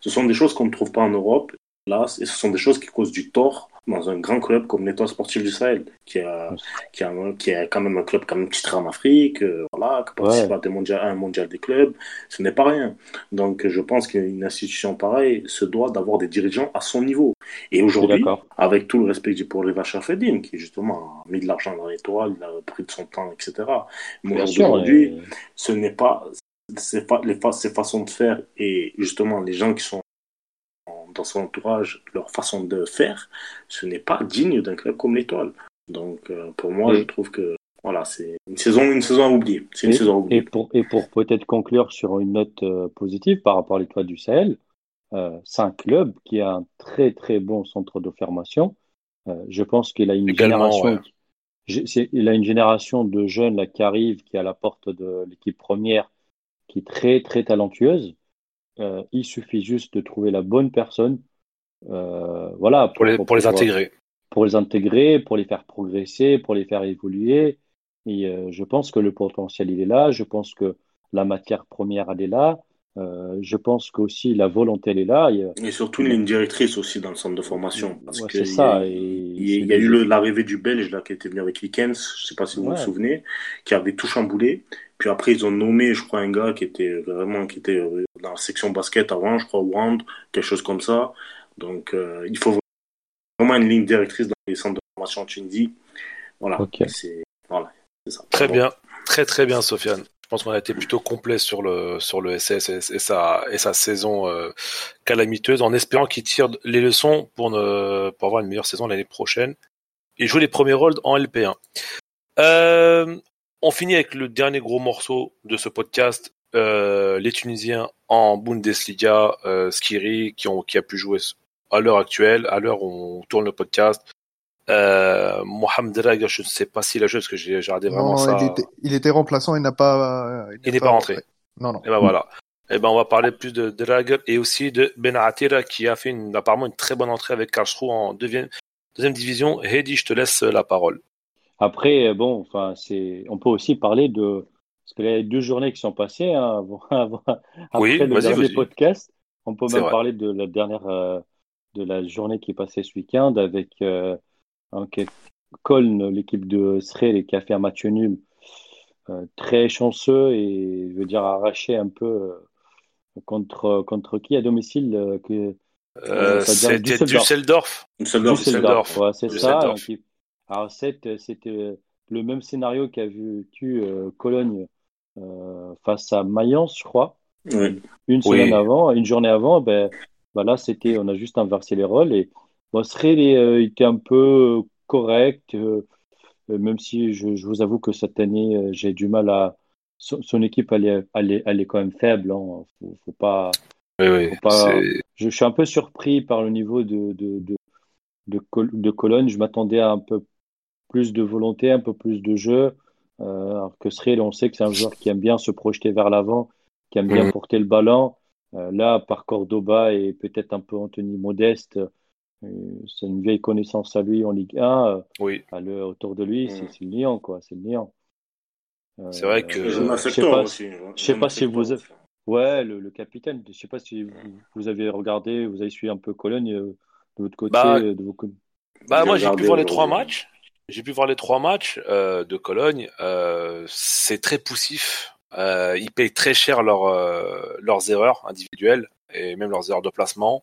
S3: Ce sont des choses qu'on ne trouve pas en Europe. Là, et ce sont des choses qui causent du tort dans un grand club comme l'Étoile sportif du Sahel, qui a, qui a, qui a quand même un club comme titre en Afrique, euh, voilà, qui participe à, des mondial, un mondial des clubs, ce n'est pas rien. Donc je pense qu'une institution pareille se doit d'avoir des dirigeants à son niveau. Et aujourd'hui, avec tout le respect pour Riva Shafedin, qui justement a mis de l'argent dans l'Étoile, il a pris de son temps, etc. Mais aujourd'hui, ce n'est pas ces, les, ces façons de faire et justement les gens qui sont dans son entourage, leur façon de faire, ce n'est pas digne d'un club comme l'Étoile. Donc euh, pour moi, je trouve que voilà, c'est une saison, une saison à oublier. C'est une
S2: et,
S3: saison à oublier.
S2: Et pour, et pour peut-être conclure sur une note euh, positive par rapport à l'Étoile du Sahel, euh, c'est un club qui a un très très bon centre de formation. je pense qu'il a une génération. Il a une génération de jeunes là, qui arrivent, qui est à la porte de l'équipe première, qui est très très talentueuse. Euh, il suffit juste de trouver la bonne personne. Euh, voilà,
S1: pour, les, pour, les intégrer.
S2: Pour les intégrer, pour les faire progresser, pour les faire évoluer. Et euh, je pense que le potentiel, il est là. Je pense que la matière première, elle est là. Je pense qu'aussi la volonté, elle est là.
S3: Et surtout une ligne directrice aussi dans le centre de formation.
S2: c'est ça.
S3: Il y a, eu l'arrivée du Belge là, qui était venu avec Likens, je ne sais pas si vous vous souvenez, qui avait tout chamboulé. Puis après, ils ont nommé, je crois, un gars qui était vraiment qui était euh, dans la section basket avant, je crois, Wand, quelque chose comme ça. Donc, euh, il faut vraiment une ligne directrice dans les centres de formation en Tunisie. Voilà. C'est voilà,
S1: ça. Très bien, très très bien, Sofiane. Pense qu'on a été plutôt complet sur le sur le SS et, sa et sa saison euh, calamiteuse, en espérant qu'il tire les leçons pour ne pour avoir une meilleure saison l'année prochaine et jouer les premiers rôles en LP1. Euh, on finit avec le dernier gros morceau de ce podcast. Euh, les Tunisiens en Bundesliga, Skiri, qui a pu jouer à l'heure actuelle, à l'heure où on tourne le podcast. Euh, Mohamed Drag, je ne sais pas s'il a joué parce que j'ai regardé vraiment ça.
S4: Il était, il était remplaçant, il n'a pas.
S1: Il n'est pas, rentré.
S4: Non, non.
S1: Et ben voilà. Et ben on va parler plus de Drag et aussi de Benatira qui a fait une, apparemment une très bonne entrée avec Karlsruhe en deuxième, deuxième division. Hedi, je te laisse la parole.
S2: Après, bon, enfin, c'est, on peut aussi parler de, parce qu'il y a deux journées qui sont passées hein, avant, après le dernier podcast. On peut même parler de la dernière, euh, de la journée qui est passée ce week-end avec euh, Colne, l'équipe de Srel, qui a fait un match nul euh, très chanceux et je veux dire arraché un peu euh, contre contre qui à domicile que
S1: c'était Düsseldorf.
S3: Düsseldorf,
S2: Düsseldorf. Ouais, c'est ça. Alors, c'était le même scénario qu'a vécu euh, Cologne euh, face à Mayence, je crois. Une semaine avant, une journée avant, ben, ben, là, c'était, on a juste inversé les rôles. Et bon, euh, était un peu correct, même si je, vous avoue que cette année, j'ai du mal à. Son, équipe, elle est, elle, est, quand même faible. Hein. Faut, pas. je, suis un peu surpris par le niveau de, de, de, de, de Cologne. Je m'attendais à un peu plus de volonté, un peu plus de jeu. Euh, alors que Sril, on sait que c'est un joueur qui aime bien se projeter vers l'avant, qui aime bien mm. porter le ballon. Euh, là, par Cordoba et peut-être un peu Anthony Modeste, euh, c'est une vieille connaissance à lui en Ligue 1.
S1: oui.
S2: À autour de lui, c'est mm. le Lyon, quoi. C'est le Lyon.
S1: c'est vrai que
S3: je sais pas,
S2: si, je sais pas si vous, ouais, le, capitaine. Je sais pas si vous, avez regardé, vous avez suivi un peu Cologne de votre côté.
S1: Bah,
S2: de
S1: bah moi, j'ai pu voir les trois matchs. J'ai pu voir les trois matchs euh, de Cologne. Euh, c'est très poussif. Euh, ils payent très cher leur, euh, leurs erreurs individuelles et même leurs erreurs de placement.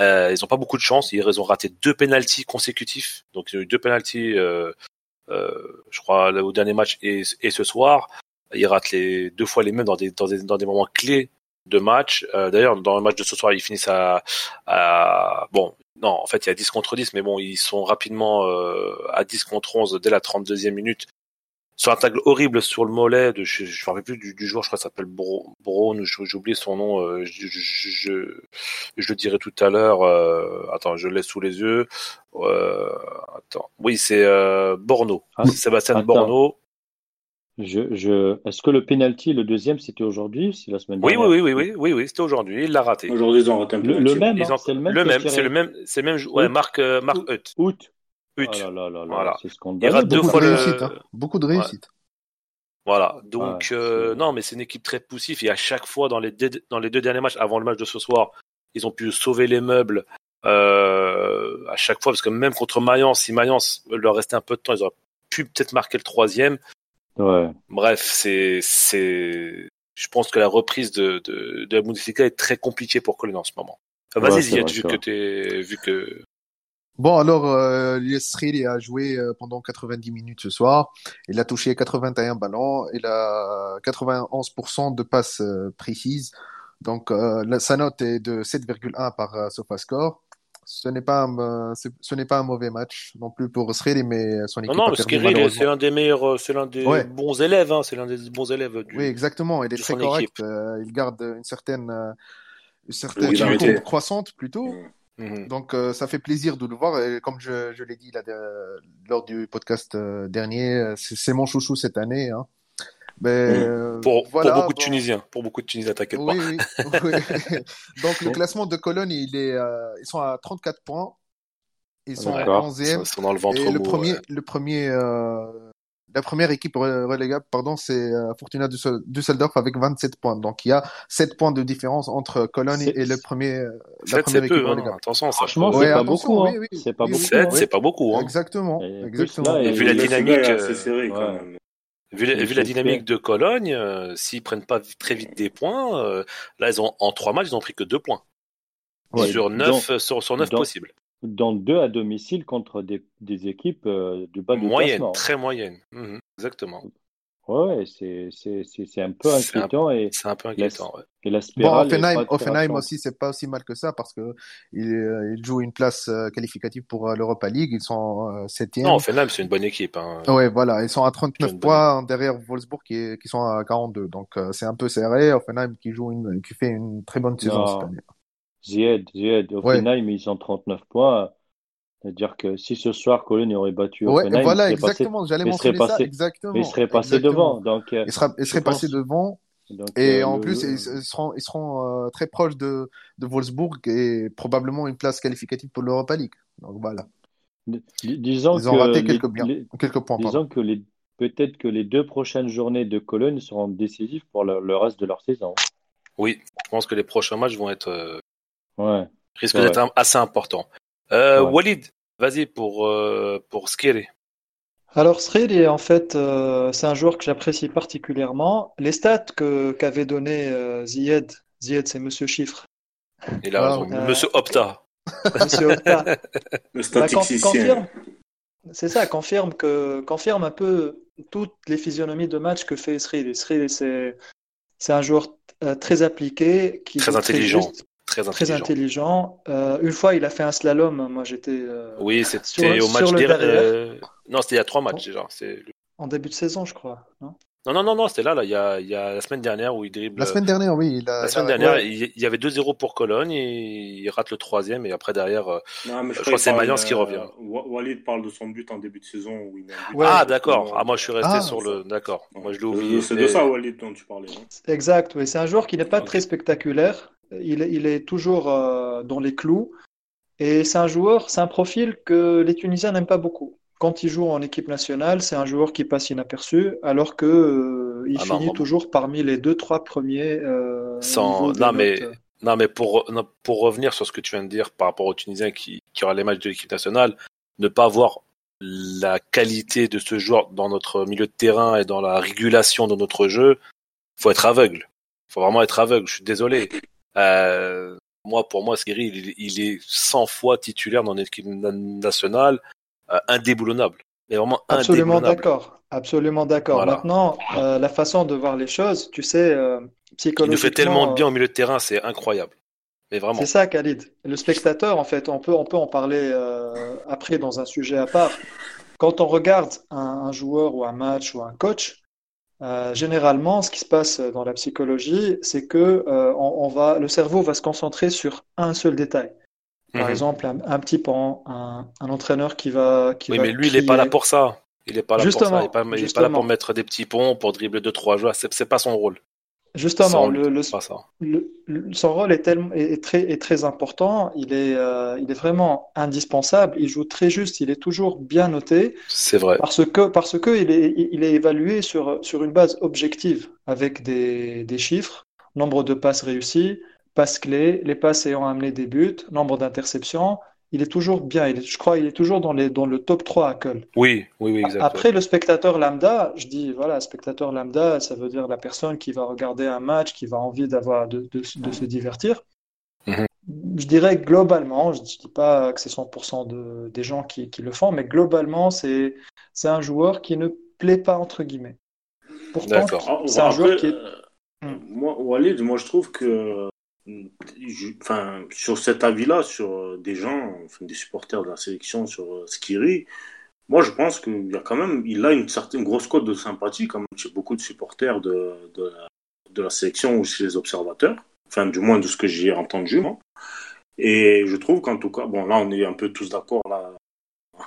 S1: Euh, ils n'ont pas beaucoup de chance. Ils ont raté deux penalties consécutifs. Donc ils ont eu deux penalties, je crois, au dernier match et, et, ce soir. Ils ratent les deux fois les mêmes dans des, dans des, dans des moments clés de match. D'ailleurs, dans le match de ce soir, ils finissent à, à, bon, non, en fait, il y a 10 contre 10, mais bon, ils sont rapidement à 10 contre 11 dès la 32e minute sur un tacle horrible sur le mollet de je, je me rappelle plus du, du joueur je crois qu'il s'appelle Brown j'ai oublié son nom euh, je, je, je, le dirai tout à l'heure euh, attends je l'ai sous les yeux euh, attends oui c'est euh, Borno ah, Sébastien Borno
S2: je, je... Est-ce que le penalty, le deuxième, c'était aujourd'hui c'est la semaine
S1: dernière oui, oui, oui, oui, oui, oui, oui c'était aujourd'hui. Il l'a raté.
S3: Aujourd'hui, ils ont raté un
S2: Le, le même, hein, c'est le même.
S1: Le même, c'est le même, c'est le même. Ouais, Marc, euh, Marc Hutt.
S2: Oh là là là
S1: voilà.
S2: C'est scandaleux. Il
S4: rate deux fois de réussite. Hein. Beaucoup de réussite.
S1: Voilà, donc euh, non, mais c'est une équipe très poussive et à chaque fois dans les deux, dans les deux derniers matchs, avant le match de ce soir, ils ont pu sauver les meubles euh, à chaque fois parce que même contre Mayence, si Mayence leur restait un peu de temps, ils auraient pu peut-être marquer le troisième.
S2: Ouais.
S1: Bref, c'est c'est, je pense que la reprise de de, de la Bundesliga est très compliquée pour Colin en ce moment. Vas-y, vu que t'es vu que
S4: Bon, alors, euh, il a joué euh, pendant 90 minutes ce soir. Il a touché 81 ballons. Il a 91% de passes euh, précises. Donc, euh, sa note est de 7,1 par euh, SofaScore. Ce n'est pas un, ce n'est pas un mauvais match non plus pour Sriri, mais son équipe.
S1: Non, non, Sriri, c'est l'un des meilleurs, c'est l'un des bons élèves, hein, c'est l'un des bons élèves. Du,
S4: oui, exactement. Il est très correct. il garde une certaine, une certaine croissante plutôt. Mm. Mhm. Donc euh, ça fait plaisir de le voir et comme je, je l'ai dit là, lors du podcast euh, dernier, euh, c'est mon chouchou cette année. Hein.
S1: Mais, mhm. pour, voilà, pour, beaucoup de Tunisiens, pour beaucoup de Tunisiens, t'inquiète
S4: oui, pas. Oui, oui. Donc le classement de Cologne, il est, ils sont à 34 points. Ils sont à 11e. Ils
S1: sont dans le ventre
S4: et le premier, le premier la première équipe relégable, pardon, c'est euh, Fortuna Düsseldorf avec 27 points. Donc il y a 7 points de différence entre Cologne et le premier, euh,
S1: la première équipe peu, hein. Attention,
S2: franchement, c'est pas, beaucoup. Hein. C'est pas beaucoup.
S1: 7, c'est pas beaucoup. Hein.
S4: Exactement. exactement.
S1: et vu la dynamique, c'est serré quand même. Vu la, vu la, dynamique de Cologne, euh, s'ils prennent pas très vite des points, euh, là ils ont en 3 matchs ils ont pris que 2 points sur 9 sur, sur 9 possibles
S2: dans deux à domicile contre des, des équipes euh, du bas de
S1: moyenne, très moyenne, mhm, exactement.
S2: Ouais, c'est c'est un peu inquiétant et
S1: c'est un peu inquiétant. Ouais.
S2: Et la
S4: bon, Offenheim, Offenheim aussi, c'est pas aussi mal que ça parce que il, euh, il joue une place euh, qualificative pour l'Europa League. Ils sont septième.
S1: Non, Offenheim, c'est une bonne équipe. Hein.
S4: Ouais, voilà, ils sont à 39 points derrière Wolfsburg qui, qui sont à 42. Donc c'est un peu serré. Offenheim qui joue une, qui fait une très bonne saison cette année.
S2: Zied, Zied, Offenheim, ils ont 39 points. C'est-à-dire que si ce soir Cologne aurait battu
S4: ouais, Offenheim, voilà, exactement, j'allais mentionner ça, exactement.
S2: Il serait passé devant. Donc,
S4: il, sera, il serait passé devant. Donc, et euh, en plus, ils seront, ils seront euh, très proches de, de Wolfsburg et probablement une place qualificative pour l'Europa League. Donc voilà.
S2: disons
S4: ils ont raté quelques, points.
S2: Disons que les, peut-être que les deux prochaines journées de Cologne seront décisives pour le, le, reste de leur saison.
S1: Oui, je pense que les prochains matchs vont être euh,
S2: Ouais.
S1: Risque d'être assez important. Euh, Walid, vas-y pour, euh, pour Skiri.
S5: Alors Skiri, en fait, euh, c'est un joueur que j'apprécie particulièrement. Les stats que qu'avait donné euh, Zied, Zied c'est Monsieur Chiffre.
S1: Il a raison, euh, Monsieur Opta.
S5: Monsieur Opta.
S3: Le statisticien.
S5: Bah, c'est ça, confirme que confirme un peu toutes les physionomies de match que fait Srili. Srili, c'est c'est un joueur très appliqué, qui
S1: très intelligent. Très intelligent.
S5: Très intelligent. Euh, une fois, il a fait un slalom. Moi, j'étais. Euh,
S1: oui, c'était au match dernier. Euh... Non, c'était il y a trois matchs déjà.
S5: En début de saison, je crois. Non?
S1: Non, non, non, non c'était là, là. Il, y a, il y a la semaine dernière où il dribble.
S4: La semaine dernière, oui.
S1: Il a, la semaine dernière, il, y avait 2-0 pour Cologne et il rate le troisième et après derrière, euh, non, mais je, crois que c'est Mayence qui revient.
S3: Walid parle de son but en début de saison où il
S1: ouais, Ah, d'accord. Ah, moi, je suis resté ah, sur le. D'accord. Moi, je l'ai oublié.
S3: C'est de ça, Walid, dont tu parlais.
S5: Exact, oui. C'est un joueur qui n'est pas très spectaculaire. Il, il est toujours euh, dans les clous. Et c'est un joueur, c'est un profil que les Tunisiens n'aiment pas beaucoup. Quand il joue en équipe nationale, c'est un joueur qui passe inaperçu, alors que euh, il ah finit toujours parmi les deux trois premiers. Euh,
S1: Sans... Non mais non mais pour pour revenir sur ce que tu viens de dire par rapport aux Tunisiens qui qui aura les matchs de l'équipe nationale, ne pas voir la qualité de ce joueur dans notre milieu de terrain et dans la régulation de notre jeu, faut être aveugle. Faut vraiment être aveugle. Je suis désolé. Euh, moi, pour moi, Skiri, il, il, est 100 fois titulaire dans l'équipe nationale, euh, indéboulonnable. Mais vraiment
S5: Absolument d'accord. Absolument d'accord. Maintenant, euh, la façon de voir les choses, tu sais, euh,
S1: psychologiquement. Il nous fait tellement de bien au milieu de terrain, c'est incroyable. Mais vraiment.
S5: C'est ça, Khalid. Le spectateur, en fait, on peut, on peut en parler après dans un sujet à part. Quand on regarde un, joueur ou un match ou un coach, euh, généralement, ce qui se passe dans la psychologie, c'est que euh, on, va, le cerveau va se concentrer sur un seul détail. Par mhm. exemple, un, petit pan, un, entraîneur qui va. Qui
S1: oui, mais lui, il n'est pas là pour ça. Il n'est pas là pour ça. Il n'est pas, pas, là pour mettre des petits ponts, pour dribbler deux trois joueurs. C'est, n'est pas son rôle.
S5: Justement, le, son rôle est, tellement, est, très, est très important. Il est, euh, il est vraiment indispensable. Il joue très juste. Il est toujours bien noté.
S1: C'est vrai.
S5: Parce que, parce que il est, il est évalué sur, sur une base objective avec des, des chiffres, nombre de passes réussies, passes clés, les passes ayant amené des buts, nombre d'interceptions, il est toujours bien. je crois il est toujours dans, les, dans le top 3 à Col.
S1: Oui, oui, oui, exactement.
S5: Après, le spectateur lambda, je dis, voilà, spectateur lambda, ça veut dire la personne qui va regarder un match, qui va envie d'avoir de, de, se divertir. Mhm. Je dirais globalement, je ne dis pas que c'est 100% de, des gens qui, qui, le font, mais globalement, c'est un joueur qui ne plaît pas, entre guillemets.
S3: Pourtant, c'est un joueur qui est... Euh. Moi, Walid, moi je trouve que enfin, sur cet avis-là, sur euh, des gens, enfin, des supporters de la sélection sur euh, Skiri, moi je pense qu'il y a quand même, il a une certaine grosse cote de sympathie, comme chez beaucoup de supporters de, de, la, de la sélection ou chez les observateurs, enfin du moins de ce que j'ai entendu moi. Et je trouve qu'en tout cas, bon là on est un peu tous d'accord là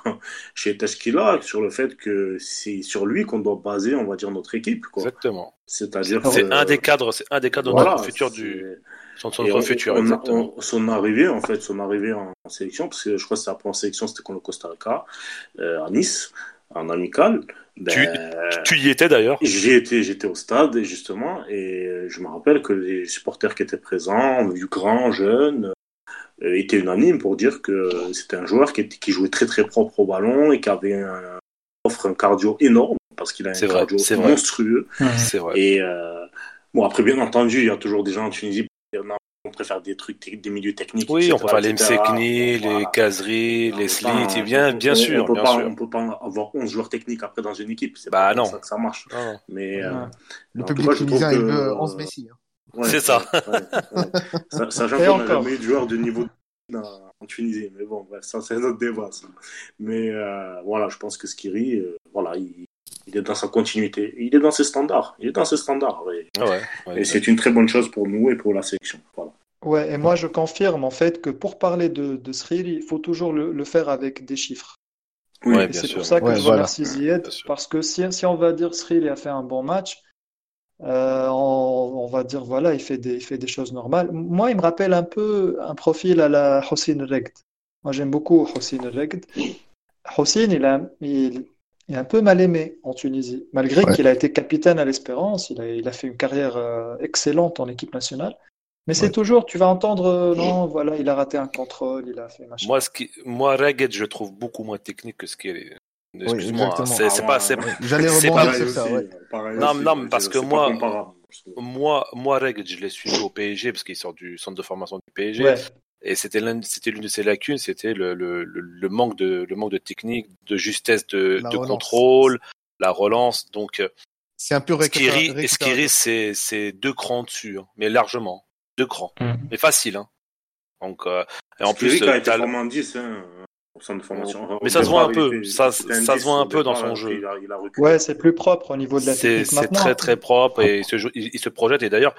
S3: chez Teskila sur le fait que c'est sur lui qu'on doit baser, on va dire, notre équipe. Quoi.
S1: Exactement. C'est-à-dire c'est un des cadres, c'est un des cadres de notre futur du son, futur.
S3: son arrivée, en fait, son arrivée en, sélection, parce que je crois que sa première sélection c'était contre le Costa Rica euh, à Nice, en amical.
S1: Ben, tu, y étais d'ailleurs?
S3: J'y étais, j'étais au stade justement, et je me rappelle que les supporters qui étaient présents, du grand, jeune, euh, étaient unanimes pour dire que c'était un joueur qui, qui, jouait très très propre au ballon et qui avait un, offre un cardio énorme parce qu'il a un cardio monstrueux.
S1: C'est vrai.
S3: Et euh, bon après bien entendu il y a toujours des gens en Tunisie on préfère des trucs, des milieux techniques.
S1: Oui, on peut faire les Msekni, les caseries, les slits, bien, bien sûr.
S3: On peut,
S1: bien
S3: pas,
S1: sûr.
S3: on peut pas avoir 11 joueurs techniques après dans une équipe.
S1: C'est bah non.
S3: ça que ça marche. Mais, euh,
S4: le public tunisien, il veut 11 Messi.
S1: Hein. c'est ça.
S3: Sachant qu'on n'a jamais eu de joueur de niveau en Tunisie. Mais bon, ça, c'est un autre débat. Mais euh, voilà, je pense que Skiri, euh, voilà, il, il est dans sa continuité. Il est dans ses standards. Il est dans ses standards.
S1: Ah
S3: et c'est une très bonne chose pour nous et pour la sélection. Voilà.
S5: Ouais, et moi je confirme en fait que pour parler de, de Sril, il faut toujours le, faire avec des chiffres.
S1: Oui,
S5: c'est pour ça que je remercie Zied, parce que si, si, on va dire Sril a fait un bon match, euh, on, va dire voilà, il fait, des, il fait des choses normales. Moi, il me rappelle un peu un profil à la Hossein Regd. Moi, j'aime beaucoup Hossein Regd. Hossein, il a, il, est un peu mal aimé en Tunisie. Malgré qu'il a été capitaine à l'Espérance, il a, il a, fait une carrière euh, excellente en équipe nationale. Mais c'est toujours, tu vas entendre, euh, non, voilà, il a raté un contrôle, il a fait machin.
S1: Moi, ce qui, moi, Ragged, je trouve beaucoup moins technique que ce qui est. Excuse-moi, hein. c'est
S4: ah, pas,
S1: c'est
S4: J'allais rebondir sur ça, ouais.
S1: non, non, parce que moi, moi, moi, Ragged, je l'ai suivi au PSG parce qu'il sort du centre de formation du PSG. Et c'était l'une, c'était l'une de ses lacunes, c'était le, le, le, manque de, le manque de technique, de justesse de, de contrôle, la relance. Donc, euh,
S4: c'est un peu
S1: Skiri, Skiri, c'est, c'est deux crans dessus, hein, mais largement, deux crans, mm. mais facile. Hein. Donc, euh,
S3: et en plus, a été vraiment 10, hein, au centre de formation.
S1: Mais ça se voit un peu, ça, ça se voit un peu dans son jeu.
S5: ouais, c'est plus propre au niveau de la technique.
S1: C'est très très propre et il se, il, se projette. Et d'ailleurs,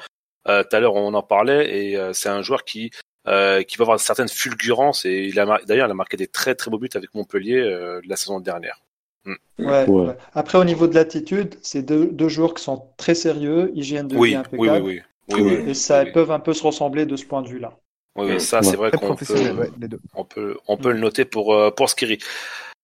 S1: euh, tout à l'heure on en parlait et euh, c'est un joueur qui euh, qui va avoir certaines fulgurances et il a d'ailleurs il a marqué des très très beaux buts avec Montpellier euh, la saison dernière.
S5: Mm. Ouais, ouais. Après au niveau de l'attitude, c'est deux, deux joueurs qui sont très sérieux, hygiène de
S1: oui,
S5: vie impeccable.
S1: Oui, oui, oui.
S5: et ça peuvent un peu se ressembler de ce point de vue-là.
S1: Oui, ça c'est vrai qu'on peut, on peut, on peut le noter pour euh, pour Skiri.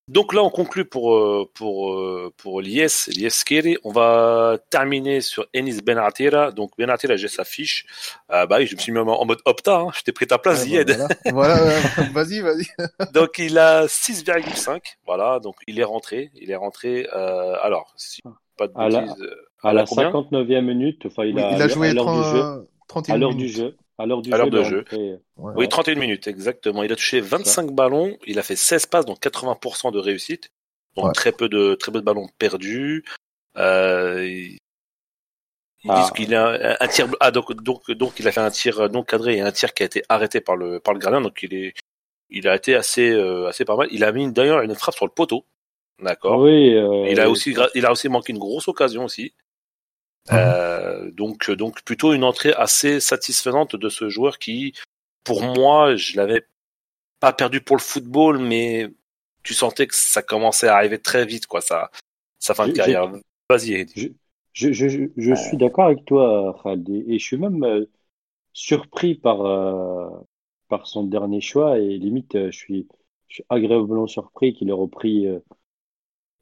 S1: Donc là, on conclut pour euh, pour euh, pour l'IS, l'IS. On va terminer sur Enis Benatira. Donc Benatira, j'ai sa fiche. Euh, bah oui, je me suis mis en mode opta. Hein. Je t'ai pris ta place,
S4: ouais, bah, voilà, vas-y, vas-y.
S1: donc il a 6,5. Voilà, donc il est rentré. Il est rentré. Euh, alors, si pas de bêtises.
S2: À la, à la 59e minute, enfin, il, a,
S4: il a joué 30, 31
S2: à l'heure du jeu. À l'heure du
S1: jeu. De jeu. oui, 31 minutes, exactement. Il a touché 25 ballons, il a fait 16 passes, donc 80% de réussite. Donc très peu de très peu de ballons perdus. Euh, Ils disent ah. qu'il a un, tir. Ah donc donc donc il a fait un tir non cadré et un tir qui a été arrêté par le par le gardien. Donc il est il a été assez euh, assez pas mal. Il a mis d'ailleurs une frappe sur le poteau. D'accord.
S2: Oui.
S1: Euh, il a aussi il a aussi manqué une grosse occasion aussi. Mhm. Euh, donc donc plutôt une entrée assez satisfaisante de ce joueur qui, pour moi, je l'avais pas perdu pour le football, mais tu sentais que ça commençait à arriver très vite quoi ça sa fin de carrière. Vas-y.
S2: Je, je, je, je suis d'accord avec toi, Khaled, et je suis même surpris par par son dernier choix et limite, euh, je suis, je suis agréablement surpris qu'il ait repris euh,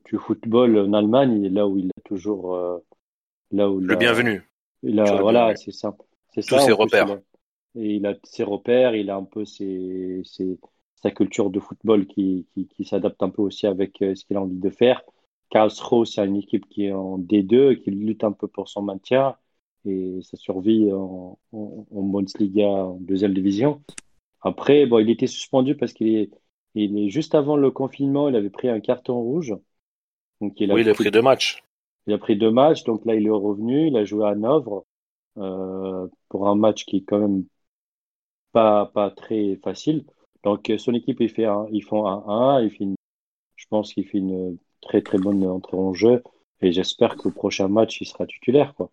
S2: du football en Allemagne, là où il a toujours, euh, là où
S1: le bienvenu.
S2: Il a, voilà, c'est ça, c'est
S1: ça. ses repères.
S2: il a, et il a ses repères, il a un peu ses, ses sa culture de football qui, qui, qui s'adapte un peu aussi avec ce qu'il a envie de faire. Karlsruhe, c'est une équipe qui est en D2, qui lutte un peu pour son maintien et sa survie en, en, en Bundesliga en deuxième division. Après, bon, il était suspendu parce qu'il est, il est juste avant le confinement, il avait pris un carton rouge.
S1: Donc il a oui, il a pris deux matchs.
S2: Il a pris deux matchs, donc là il est revenu, il a joué à Novre euh, pour un match qui est quand même pas pas très facile. Donc son équipe il fait un, ils font un 1, il fait je pense qu'il fait une très très bonne entrée en jeu et j'espère que le prochain match il sera titulaire quoi.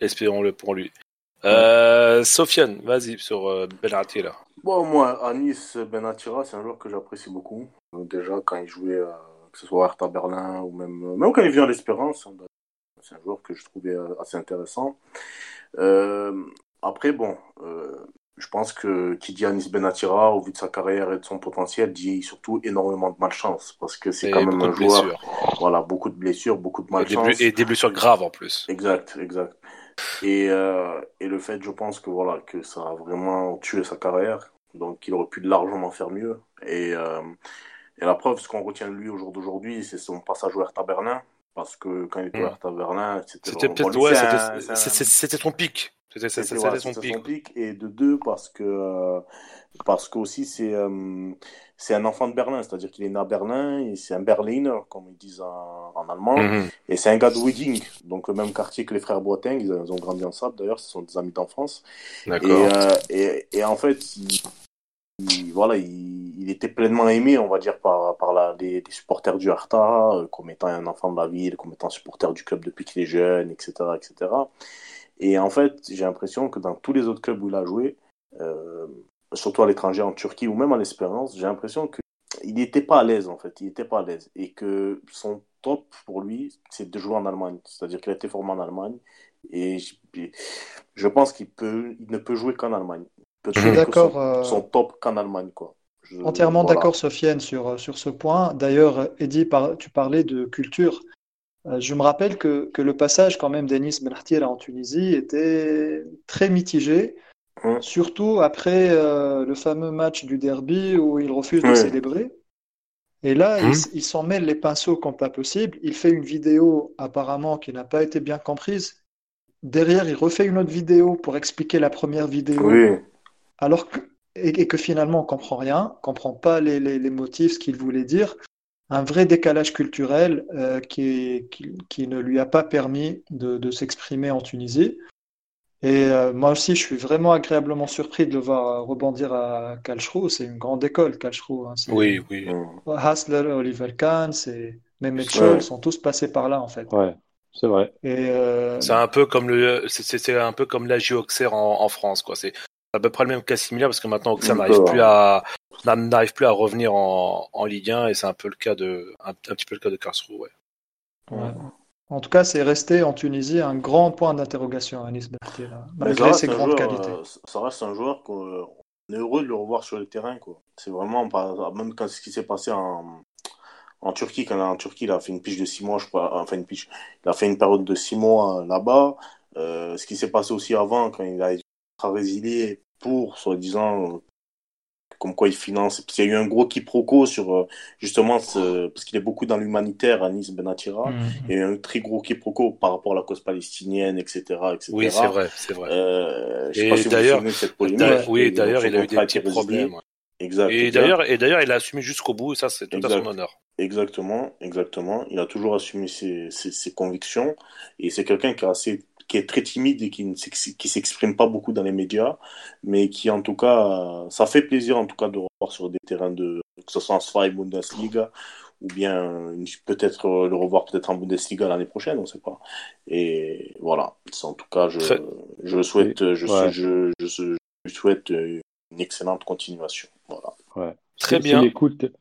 S1: Espérons-le pour lui. Euh, Sofiane, vas-y sur euh, Benatira.
S3: Bon, moi, à Nice, Benatira, c'est un joueur que j'apprécie beaucoup. déjà, quand il jouait, que ce soit Hertha Berlin ou même, euh, même quand il vient à l'Espérance, hein, c'est un joueur que je trouvais assez intéressant. après, bon, je pense que qui dit Anis Benatira, au vu de sa carrière et de son potentiel, dit surtout énormément de malchance parce que c'est quand même un joueur. Voilà, beaucoup de blessures, beaucoup de malchance.
S1: Et des blessures graves en plus.
S3: Exact, exact. Et, euh, et le fait, je pense que voilà, que ça a vraiment tué sa carrière. Donc, il aurait pu largement faire mieux. Et, euh, et la preuve, ce qu'on retient de lui au jour d'aujourd'hui, c'est son passage au Hertha Berlin. Parce que quand il était au mm. Hertha Berlin,
S1: c'était peut-être ouais, c'était son pic. C'était
S3: son, pic. Et de deux, parce que euh, parce que aussi c'est euh, c'est un enfant de Berlin, c'est-à-dire qu'il est né à Berlin et c'est un Berliner, comme ils disent en, en allemand, mhm. et c'est un gars de Wedding, donc le même quartier que les frères Boiteng, ils, ont grandi ensemble d'ailleurs, ce sont des amis d'enfance. Et, euh, et, et, en fait, il, voilà, il, il, était pleinement aimé, on va dire, par, par la, les, supporters du Harta, euh, comme étant un enfant de la ville, comme étant supporter du club depuis qu'il est jeune, etc., etc. Et en fait, j'ai l'impression que dans tous les autres clubs où il a joué, euh, surtout à l'étranger, en Turquie ou même à l'Espérance, j'ai l'impression qu'il n'était pas à l'aise en fait. Il n'était pas à l'aise. Et que son top pour lui, c'est de jouer en Allemagne. C'est-à-dire qu'il a été formé en Allemagne. Et je, pense qu'il peut, il ne peut jouer qu'en Allemagne.
S5: d'accord.
S3: Euh, son, top qu'en Allemagne, quoi.
S5: Entièrement d'accord, Sofiane, sur, sur ce point. D'ailleurs, Eddie, tu parlais de culture. Euh, je me rappelle que, que le passage quand même d'Enis Benartir en Tunisie était très mitigé. Surtout après euh, le fameux match du derby où il refuse de célébrer. Et là, il, hein s'en mêle les pinceaux comme pas possible. Il fait une vidéo apparemment qui n'a pas été bien comprise. Derrière, il refait une autre vidéo pour expliquer la première vidéo. Alors que, et, que finalement, on comprend rien, on comprend pas les, les, motifs, ce qu'il voulait dire. Un vrai décalage culturel euh, qui, qui, qui, ne lui a pas permis de, de s'exprimer en Tunisie. Et euh, moi aussi, je suis vraiment agréablement surpris de le voir euh, rebondir à Karlsruhe. C'est une grande école, Karlsruhe. Hein.
S1: Oui, oui.
S5: Hassler, Oliver Kahn, c'est Mehmet Scholl, sont tous passés par là, en fait.
S2: Ouais, c'est vrai.
S5: Et euh...
S1: C'est un peu comme le, c'est un peu comme Auxerre en, en, France, quoi. C'est à peu près le même cas similaire parce que maintenant Auxerre n'arrive plus à n'arrive plus à revenir en, en Ligue 1 et c'est un peu le cas de un, un, petit peu le cas de Karlsruhe, ouais.
S5: ouais. En tout cas, c'est resté en Tunisie un grand point d'interrogation, Anis Berthier, malgré ses grandes qualités. Euh,
S3: ça reste un joueur qu'on est heureux de le revoir sur le terrain. C'est vraiment, même quand ce qui s'est passé en, en Turquie, quand en Turquie, il a fait une piche de six mois, je crois, enfin une piche, il a fait une période de six mois euh, là-bas. Euh, ce qui s'est passé aussi avant, quand il a été résilié pour, soi-disant, comme quoi il finance. Il y a eu un gros quiproquo sur euh, justement ce, parce qu'il est beaucoup dans l'humanitaire à Nice Benatira. Mm Il y a eu un très gros quiproquo par rapport à la cause palestinienne, etc., etc.
S1: Oui, c'est vrai, c'est vrai. Euh, je sais pas d'ailleurs, oui, d'ailleurs, il a eu des petits problèmes.
S3: Exact.
S1: Et d'ailleurs, et d'ailleurs, il a assumé jusqu'au bout, et ça, c'est tout à son honneur.
S3: Exactement, exactement. Il a toujours assumé ses, ses, ses convictions, et c'est quelqu'un qui est assez qui est très timide et qui ne qui s'exprime pas beaucoup dans les médias, mais qui en tout cas, ça fait plaisir en tout cas de revoir sur des terrains de que ce soit en Sky Bundesliga ou bien peut-être le revoir peut-être en Bundesliga l'année prochaine, on ne sait pas. Et voilà, en tout cas, je, je souhaite, je, je, je, souhaite une excellente continuation. Voilà.
S2: Ouais. Très bien.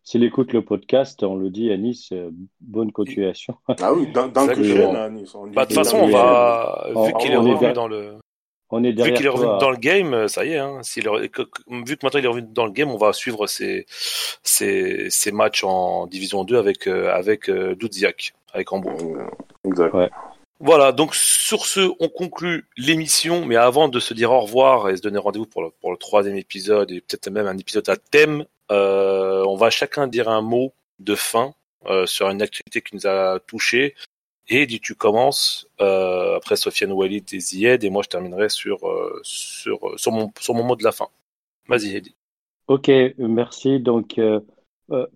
S2: S'il écoute, le podcast, on le dit à Nice, euh, bonne continuation.
S3: Ah oui, dans, dans que à Nice.
S1: Bah, de toute façon, on va, vu qu'il est revenu dans le. On est Vu qu'il est revenu dans le game, ça y est. Hein, vu que maintenant il est revenu dans le game, on va suivre ses, ses, ses matchs en Division 2 avec, euh, avec euh, Doudziak, avec Hambourg.
S3: Exact. Ouais.
S1: Voilà, donc sur ce, on conclut l'émission, mais avant de se dire au revoir et se donner rendez-vous pour le, pour le troisième épisode et peut-être même un épisode à thème, euh, on va chacun dire un mot de fin euh, sur une activité qui nous a touché. Et dis tu commences, euh, après Sofiane Walid et Zied, et moi je terminerai sur, sur, sur, mon, sur mon mot de la fin. Vas-y, Hedi.
S2: Ok, merci. Donc,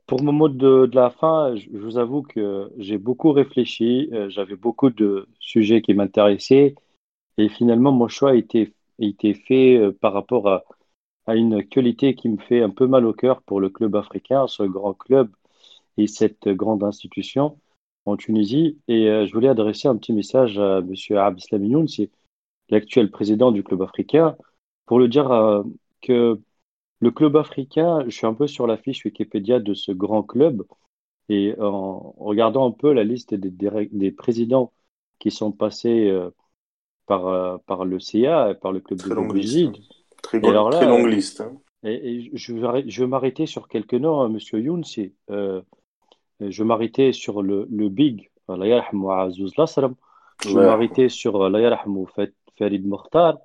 S2: pour mon mot de, de la fin, je, vous avoue que j'ai beaucoup réfléchi, j'avais beaucoup de sujets qui m'intéressaient, et finalement, mon choix a été, a été fait par rapport à, à une actualité qui me fait un peu mal au cœur pour le club africain, ce grand club et cette grande institution en Tunisie. Et euh, je voulais adresser un petit message à M. Abdeslam c'est l'actuel président du club africain, pour le dire euh, que le club africain, je suis un peu sur la fiche Wikipédia de ce grand club, et en regardant un peu la liste des, des, présidents qui sont passés euh, par, par le CA, par le club de Brésil,
S3: Très, longue liste. Hein.
S2: Et, je, vais, je vais m'arrêter sur quelques noms, hein, Monsieur Youn. Euh, je vais m'arrêter sur le, le big, je vais m'arrêter sur Farid Mokhtar.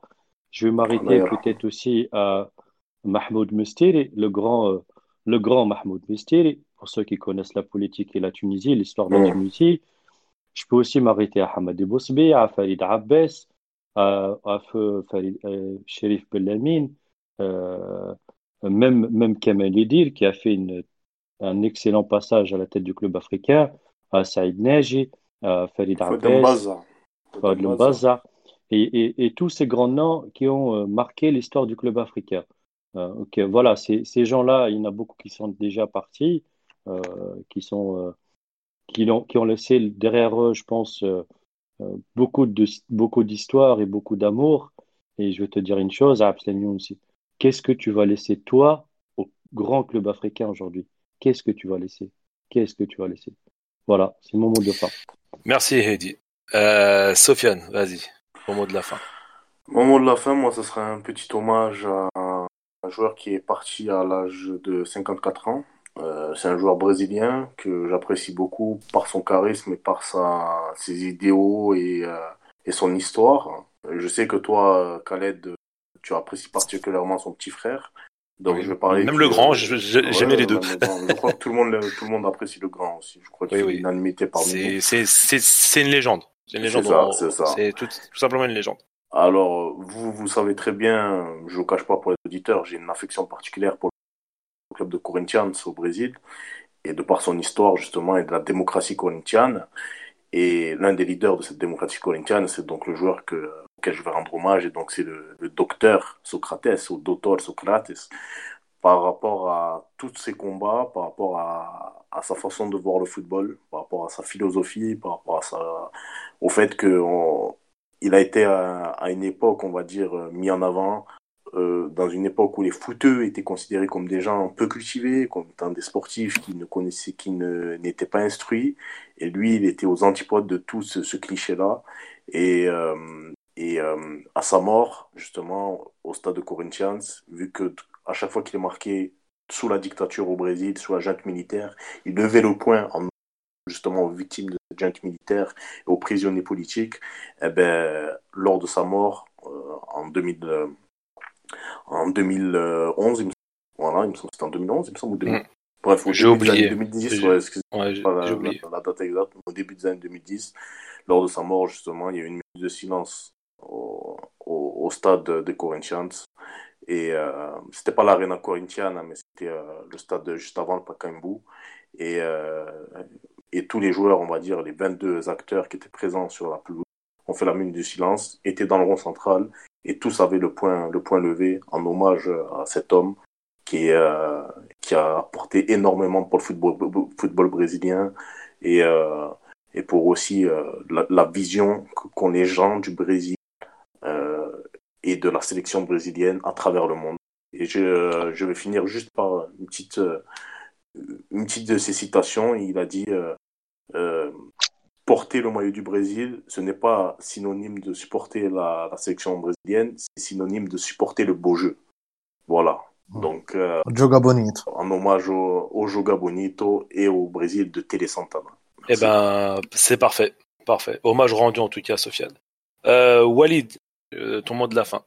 S2: Je vais m'arrêter peut-être aussi à Mahmoud Mustiri, le grand, euh, le grand Mahmoud Mustiri, pour ceux qui connaissent la politique et la Tunisie, l'histoire de la. Tunisie. Je peux aussi m'arrêter à Hamadi Bousbi, à Farid Abbas, à, à Farid, euh, Sherif Bellamin, euh, même, même Kamel Edir, qui a fait une, un excellent passage à la tête du club africain, à Saïd Naji, à Farid Abbas, Mbaza, et, et, et, tous ces grands noms qui ont euh, marqué l'histoire du club africain. Euh, okay, voilà, ces, gens-là, il y en a beaucoup qui sont déjà partis, euh, qui, sont, qui, ont, qui ont laissé derrière eux, je pense, euh, beaucoup de beaucoup d'histoires et beaucoup d'amour. Et je vais te dire une chose, à aussi. Qu'est-ce que tu vas laisser toi au grand club africain aujourd'hui? Qu'est-ce que tu vas laisser? Qu'est-ce que tu vas laisser? Voilà, c'est mon mot de fin.
S1: Merci Heidi. Euh, Sofiane, vas-y, mon mot de la fin.
S3: Mon mot de la fin, moi, ce serait un petit hommage à un joueur qui est parti à l'âge de 54 ans, euh, c'est un joueur brésilien que j'apprécie beaucoup par son charisme et par sa, ses idéaux et, euh, et son histoire. Je sais que toi, Khaled, tu apprécies particulièrement son petit frère. Donc je vais parler.
S1: Même le grand, j'aimais les deux.
S3: je crois que tout le monde, tout le monde apprécie le grand aussi. Je crois qu'il oui, une oui. parmi
S1: nous. C'est une légende. C'est une légende. C'est ça. C'est tout, tout, simplement une légende.
S3: Alors vous, vous savez très bien, je vous cache pas pour les auditeurs, j'ai une affection particulière pour de Corinthians au Brésil, et de par son histoire justement et de la démocratie corinthienne. Et l'un des leaders de cette démocratie corinthienne, c'est donc le joueur que, auquel je vais rendre hommage, et donc c'est le, docteur Socrates, ou docteur Socrates, par rapport à tous ses combats, par rapport à, sa façon de voir le football, par rapport à sa philosophie, par rapport à sa, au fait qu'il a été à, à, une époque, on va dire, mis en avant euh, dans une époque où les footeux étaient considérés comme des gens peu cultivés, comme étant des sportifs qui ne connaissaient, qui n'étaient pas instruits. Et lui, il était aux antipodes de tout ce, cliché-là. Et, euh, euh, à sa mort, justement, au stade de Corinthians, vu que à chaque fois qu'il est marqué sous la dictature au Brésil, sous la junte militaire, il levait le point en justement aux victimes de cette junte militaire et aux prisonniers politiques. Et eh ben, lors de sa mort, en 2000, en 2011, il me... voilà, il me semble que c'était en 2011, il me semble, ou 2000... Mm. Bref, au début des années 2010, ouais, excusez-moi, ouais, la, la, date exacte, au début des années 2010, lors de sa mort, justement, il y a eu une minute de silence au, au, au stade des Corinthians. Et euh, c'était pas l'Arena Corinthians, mais c'était euh, le stade juste avant le Pacaembu. Et, euh, et tous les joueurs, on va dire, les 22 acteurs qui étaient présents sur la pelouse, ont fait la minute du silence, étaient dans le rond central et tous avaient le point, le point levé en hommage à cet homme qui, euh, a apporté énormément pour le football, brésilien et, euh, et pour aussi euh, la, vision qu'ont les gens du Brésil et de la sélection brésilienne à travers le monde. Et je, je vais finir juste par une petite, une petite de ses citations. Il a dit porter le maillot du Brésil, ce n'est pas synonyme de supporter la, la sélection brésilienne, c'est synonyme de supporter le beau jeu. Voilà. Donc, euh,
S4: Joga Bonito.
S3: en hommage au, au Joga Bonito et au Brésil de Télé Santana.
S1: Eh ben, c'est parfait. Parfait. Hommage rendu en tout cas, Sofiane. Euh, Walid, euh, ton mot de la fin.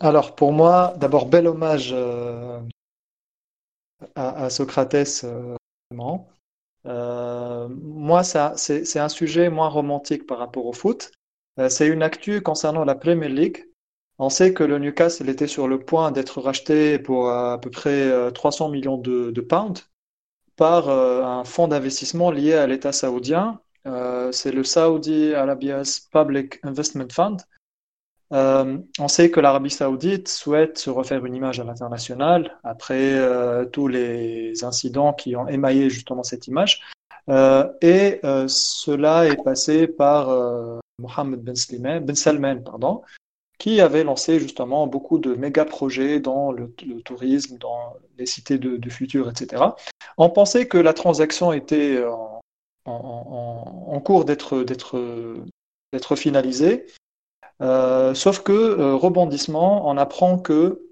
S5: Alors, pour moi, d'abord, bel hommage euh, à, à, Socrates. Euh, moi, c'est un sujet moins romantique par rapport au foot. c'est une actu concernant la Premier League. On sait que le Newcastle était sur le point d'être racheté pour à peu près 300 millions de, de pounds par un fonds d'investissement lié à l'État saoudien. c'est le Saudi Arabia's Public Investment Fund. Euh, on sait que l'Arabie saoudite souhaite se refaire une image à l'international après euh, tous les incidents qui ont émaillé justement cette image. Euh, et cela est passé par Mohamed Ben, ben Salman, pardon, qui avait lancé justement beaucoup de méga projets dans le, tourisme, dans les cités du futur, etc. On pensait que la transaction était en cours d'être finalisée. Euh, sauf que, euh, rebondissement, on apprend que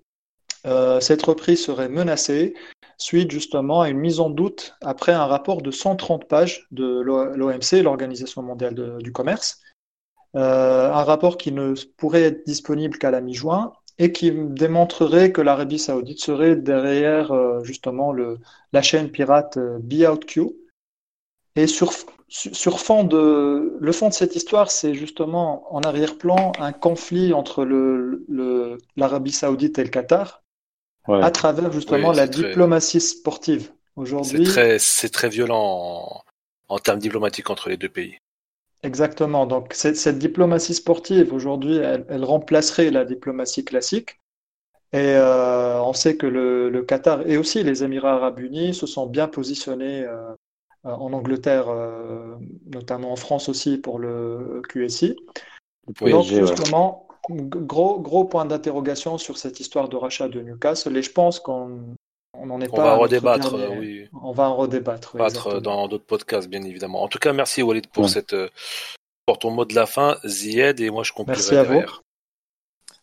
S5: euh, cette reprise serait menacée suite justement à une mise en doute après un rapport de 130 pages de l'OMC, l'Organisation mondiale du commerce, un rapport qui ne pourrait être disponible qu'à la mi-juin et qui démontrerait que l'Arabie saoudite serait derrière justement la chaîne pirate BeOutQ. Et sur, sur fond de, le fond de cette histoire, c'est justement en arrière-plan un conflit entre le, le, l'Arabie Saoudite et le Qatar, ouais. à travers justement oui, la très... diplomatie sportive. Aujourd'hui,
S1: c'est très, violent en, en, termes diplomatiques entre les deux pays.
S5: Exactement. Donc cette, cette diplomatie sportive aujourd'hui, elle, elle, remplacerait la diplomatie classique. Et euh, on sait que le, le, Qatar et aussi les Émirats arabes unis se sont bien positionnés euh, en Angleterre, euh, notamment en France aussi pour le QSI. Oui, Donc justement, ouais. gros, gros point d'interrogation sur cette histoire de rachat de Newcastle et je pense qu'on on n'en est
S1: on
S5: pas.
S1: Va redébattre, dernier... oui.
S5: On va en redébattre.
S1: Oui, dans d'autres podcasts, bien évidemment. En tout cas, merci Walid pour, ouais. cette, pour ton mot de la fin, Zied, et moi je conclurai
S5: merci à
S1: derrière.
S5: Vous.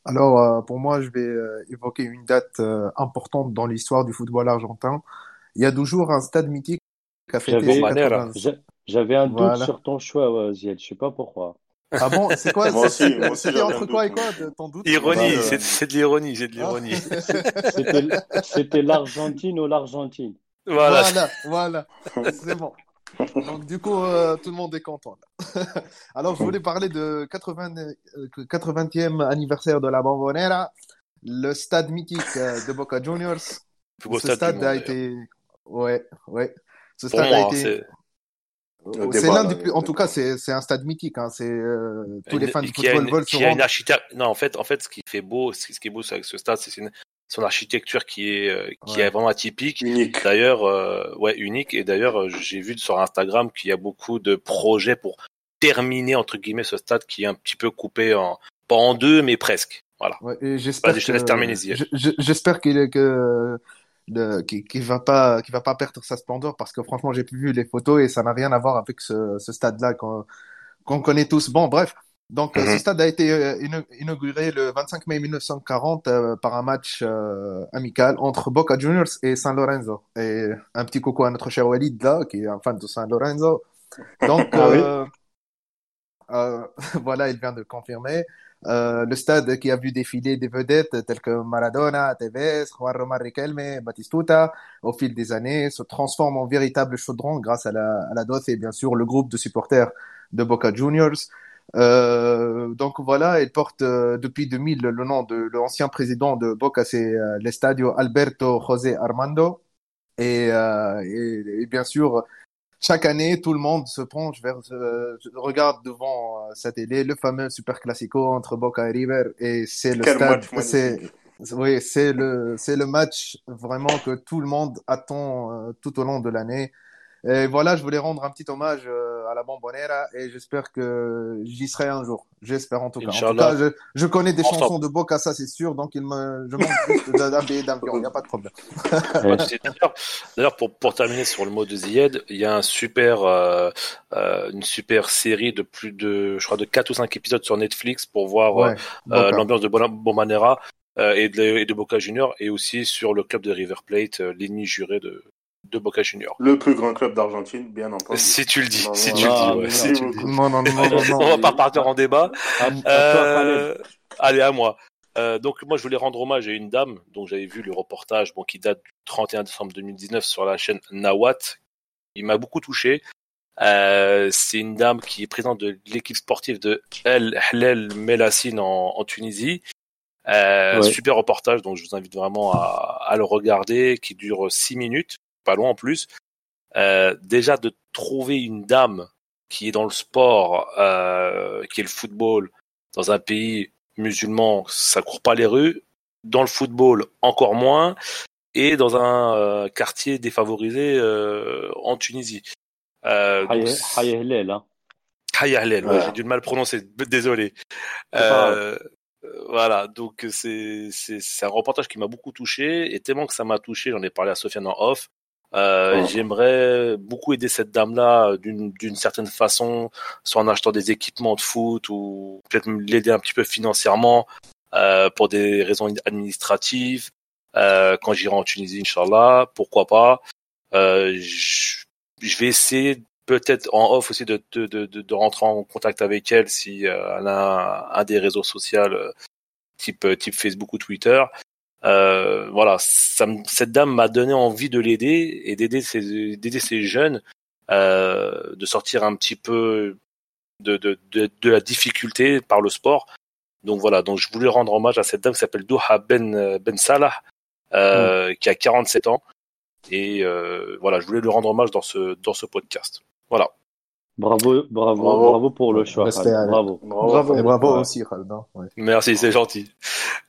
S4: Alors, euh, pour moi, je vais euh, évoquer une date euh, importante dans l'histoire du football argentin. Il y a toujours un stade mythique
S2: j'avais un doute voilà. sur ton choix, Ziel. Je sais pas pourquoi.
S4: Ah bon, c'est quoi C'était entre quoi et quoi ton doute
S1: Ironie, bah, c'est de l'ironie, c'est de l'ironie.
S2: C'était l'Argentine ou l'Argentine.
S4: Voilà, voilà, voilà. c'est bon. Donc du coup, euh, tout le monde est content. Là. Alors, je voulais parler de 80, euh, 80e anniversaire de la Bombonera, le stade mythique euh, de Boca Juniors. Ce
S1: stade,
S4: a été, ouais, ouais. Ce stade
S1: moi,
S4: a été. C'est l'un des plus, en tout cas, c'est un stade mythique. Hein. C'est euh, tous les fans du football
S1: une,
S4: veulent se
S1: a une architecture. Non, en fait, en fait, ce qui fait beau, ce qui est beau avec ce stade, c'est son architecture qui est euh, qui ouais. est vraiment atypique.
S3: Unique.
S1: D'ailleurs, euh, ouais, unique. Et d'ailleurs, euh, j'ai vu sur Instagram qu'il y a beaucoup de projets pour terminer entre guillemets ce stade qui est un petit peu coupé en pas en deux, mais presque. Voilà.
S4: Ouais, et j'espère
S1: que, je laisse terminer.
S4: J'espère qu'il que de, qui, qui va pas qui va pas perdre sa splendeur parce que franchement j'ai vu les photos et ça n'a rien à voir avec ce, ce stade là qu'on connaît tous. Bon bref. Donc mm -hmm. ce stade a été euh, inauguré le 25 mai 1940 euh, par un match euh, amical entre Boca Juniors et San Lorenzo. Et un petit coucou à notre cher Walid là qui est un fan de San Lorenzo. Donc ah oui. voilà il vient de confirmer euh, le stade qui a vu défiler des vedettes telles que Maradona, Tevez, Juan Román Riquelme, Batistuta, au fil des années, se transforme en véritable chaudron grâce à la, à la DOT et bien sûr le groupe de supporters de Boca Juniors. Euh, donc voilà, elle porte euh, depuis 2000 le nom de l'ancien président de Boca, c'est euh, l'Estadio Alberto José Armando. Et, et, et, bien sûr, chaque année, tout le monde se penche vers, euh, regarde devant sa télé le fameux Super Classico entre Boca et River, et c'est le stade, c'est, oui, c'est le, c'est le match vraiment que tout le monde attend tout au long de l'année. Et voilà, je voulais rendre un petit hommage euh, à la Bombonera et j'espère que j'y serai un jour. J'espère en tout cas. En tout cas, je, je connais des chansons de Boca, ça c'est sûr, donc il me, je manque juste d'un billet d'avion, il n'y a pas de problème.
S1: D'ailleurs, pour, pour terminer sur le mot de Ziyed, il y a un super, euh, euh, une super série de plus de, je crois, de 4 ou 5 épisodes sur Netflix pour voir ouais, euh, l'ambiance de Bombonera. Et de, et de, Boca Junior et aussi sur le club de River Plate, l'ennemi juré de, de Boca Junior.
S3: Le plus grand club d'Argentine, bien entendu.
S1: Si tu le dis, si tu le dis, si tu le dis. Non, non, non, On va pas partir en débat. Euh, allez, à moi. Euh, donc moi je voulais rendre hommage à une dame dont j'avais vu le reportage bon qui date du 31 décembre 2019 sur la chaîne Nawat. Il m'a beaucoup touché. Euh, c'est une dame qui est présente de l'équipe sportive de El Hlel Melassine en, en Tunisie. Euh, Super reportage, donc je vous invite vraiment à, à le regarder, qui dure six minutes pas loin en plus. Euh, déjà de trouver une dame qui est dans le sport, euh, qui est le football, dans un pays musulman, ça court pas les rues. Dans le football, encore moins. Et dans un euh, quartier défavorisé euh, en Tunisie.
S2: Euh, Haya hein.
S1: j'ai dû mal prononcer, désolé. Euh, voilà, donc c'est c'est un reportage qui m'a beaucoup touché et tellement que ça m'a touché, j'en ai parlé à Sofiane en off. Euh, J'aimerais beaucoup aider cette dame-là d'une d'une certaine façon, soit en achetant des équipements de foot ou peut-être l'aider un petit peu financièrement euh, pour des raisons administratives. Euh, quand j'irai en Tunisie, Inch'Allah, pourquoi pas. Euh, je, vais essayer peut-être en off aussi de, de, de, de, rentrer en contact avec elle si euh, elle a un, un des réseaux sociaux euh, type type Facebook ou Twitter euh, voilà, ça, cette dame m'a donné envie de l'aider et d'aider ces, d'aider ces jeunes euh, de sortir un petit peu de, de, de, de, la difficulté par le sport. Donc voilà, donc je voulais rendre hommage à cette dame qui s'appelle Doha Ben Ben Salah, euh, mm. qui a 47 ans. Et euh, voilà, je voulais lui rendre hommage dans ce dans ce podcast. Voilà.
S2: Bravo, bravo, bravo, pour le choix. Bravo.
S4: Bravo. Et bravo aussi, Khaled.
S1: Ouais. Merci, c'est gentil.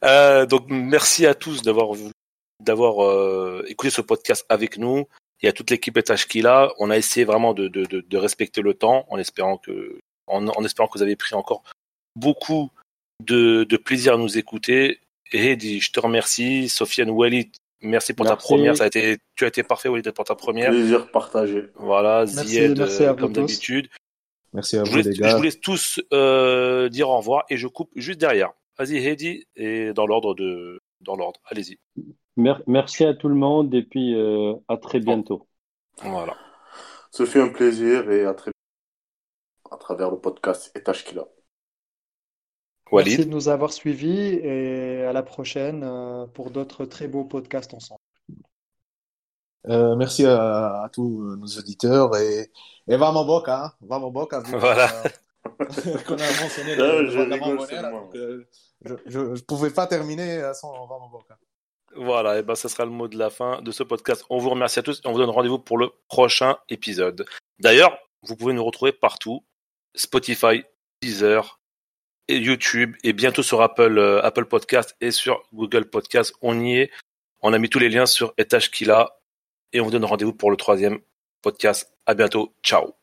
S1: Euh, donc, merci à tous d'avoir d'avoir euh, écouté ce podcast avec nous. Il y a toute l'équipe étage qui là. On a essayé vraiment de, de, de, de, respecter le temps, en espérant que en, en, espérant que vous avez pris encore beaucoup de, de plaisir à nous écouter. Et je te remercie, Sofiane Walid, Merci pour ta première. Ça a été, tu as été parfait, Walid, pour ta première.
S3: Plaisir partagé.
S1: Voilà, Zied, euh, comme d'habitude.
S4: Merci à vous, les gars.
S1: Je vous laisse tous euh, dire au revoir et je coupe juste derrière. Vas-y, Heidi, et dans l'ordre de, dans l'ordre. Allez-y.
S2: Merci à tout le monde et puis euh, à très bientôt.
S1: Voilà.
S3: Ce fut un plaisir et à très à travers le podcast qu'il
S5: Merci de nous avoir suivis et à la prochaine euh, pour d'autres très beaux podcasts ensemble.
S4: Euh, merci à, à, tous nos auditeurs et, et vamos Boca, hein. vamos Boca.
S1: Voilà.
S4: Euh, qu'on a mentionné le, je, rigole, donc, euh, je, ne pouvais pas terminer sans vamos Boca.
S1: Voilà, et ben ce sera le mot de la fin de ce podcast. On vous remercie à tous et on vous donne rendez-vous pour le prochain épisode. D'ailleurs, vous pouvez nous retrouver partout Spotify, Deezer, YouTube et bientôt sur Apple, euh, Apple Podcast et sur Google Podcast. On y est. On a mis tous les liens sur Etage Kila et on vous donne rendez-vous pour le troisième podcast. À bientôt. Ciao.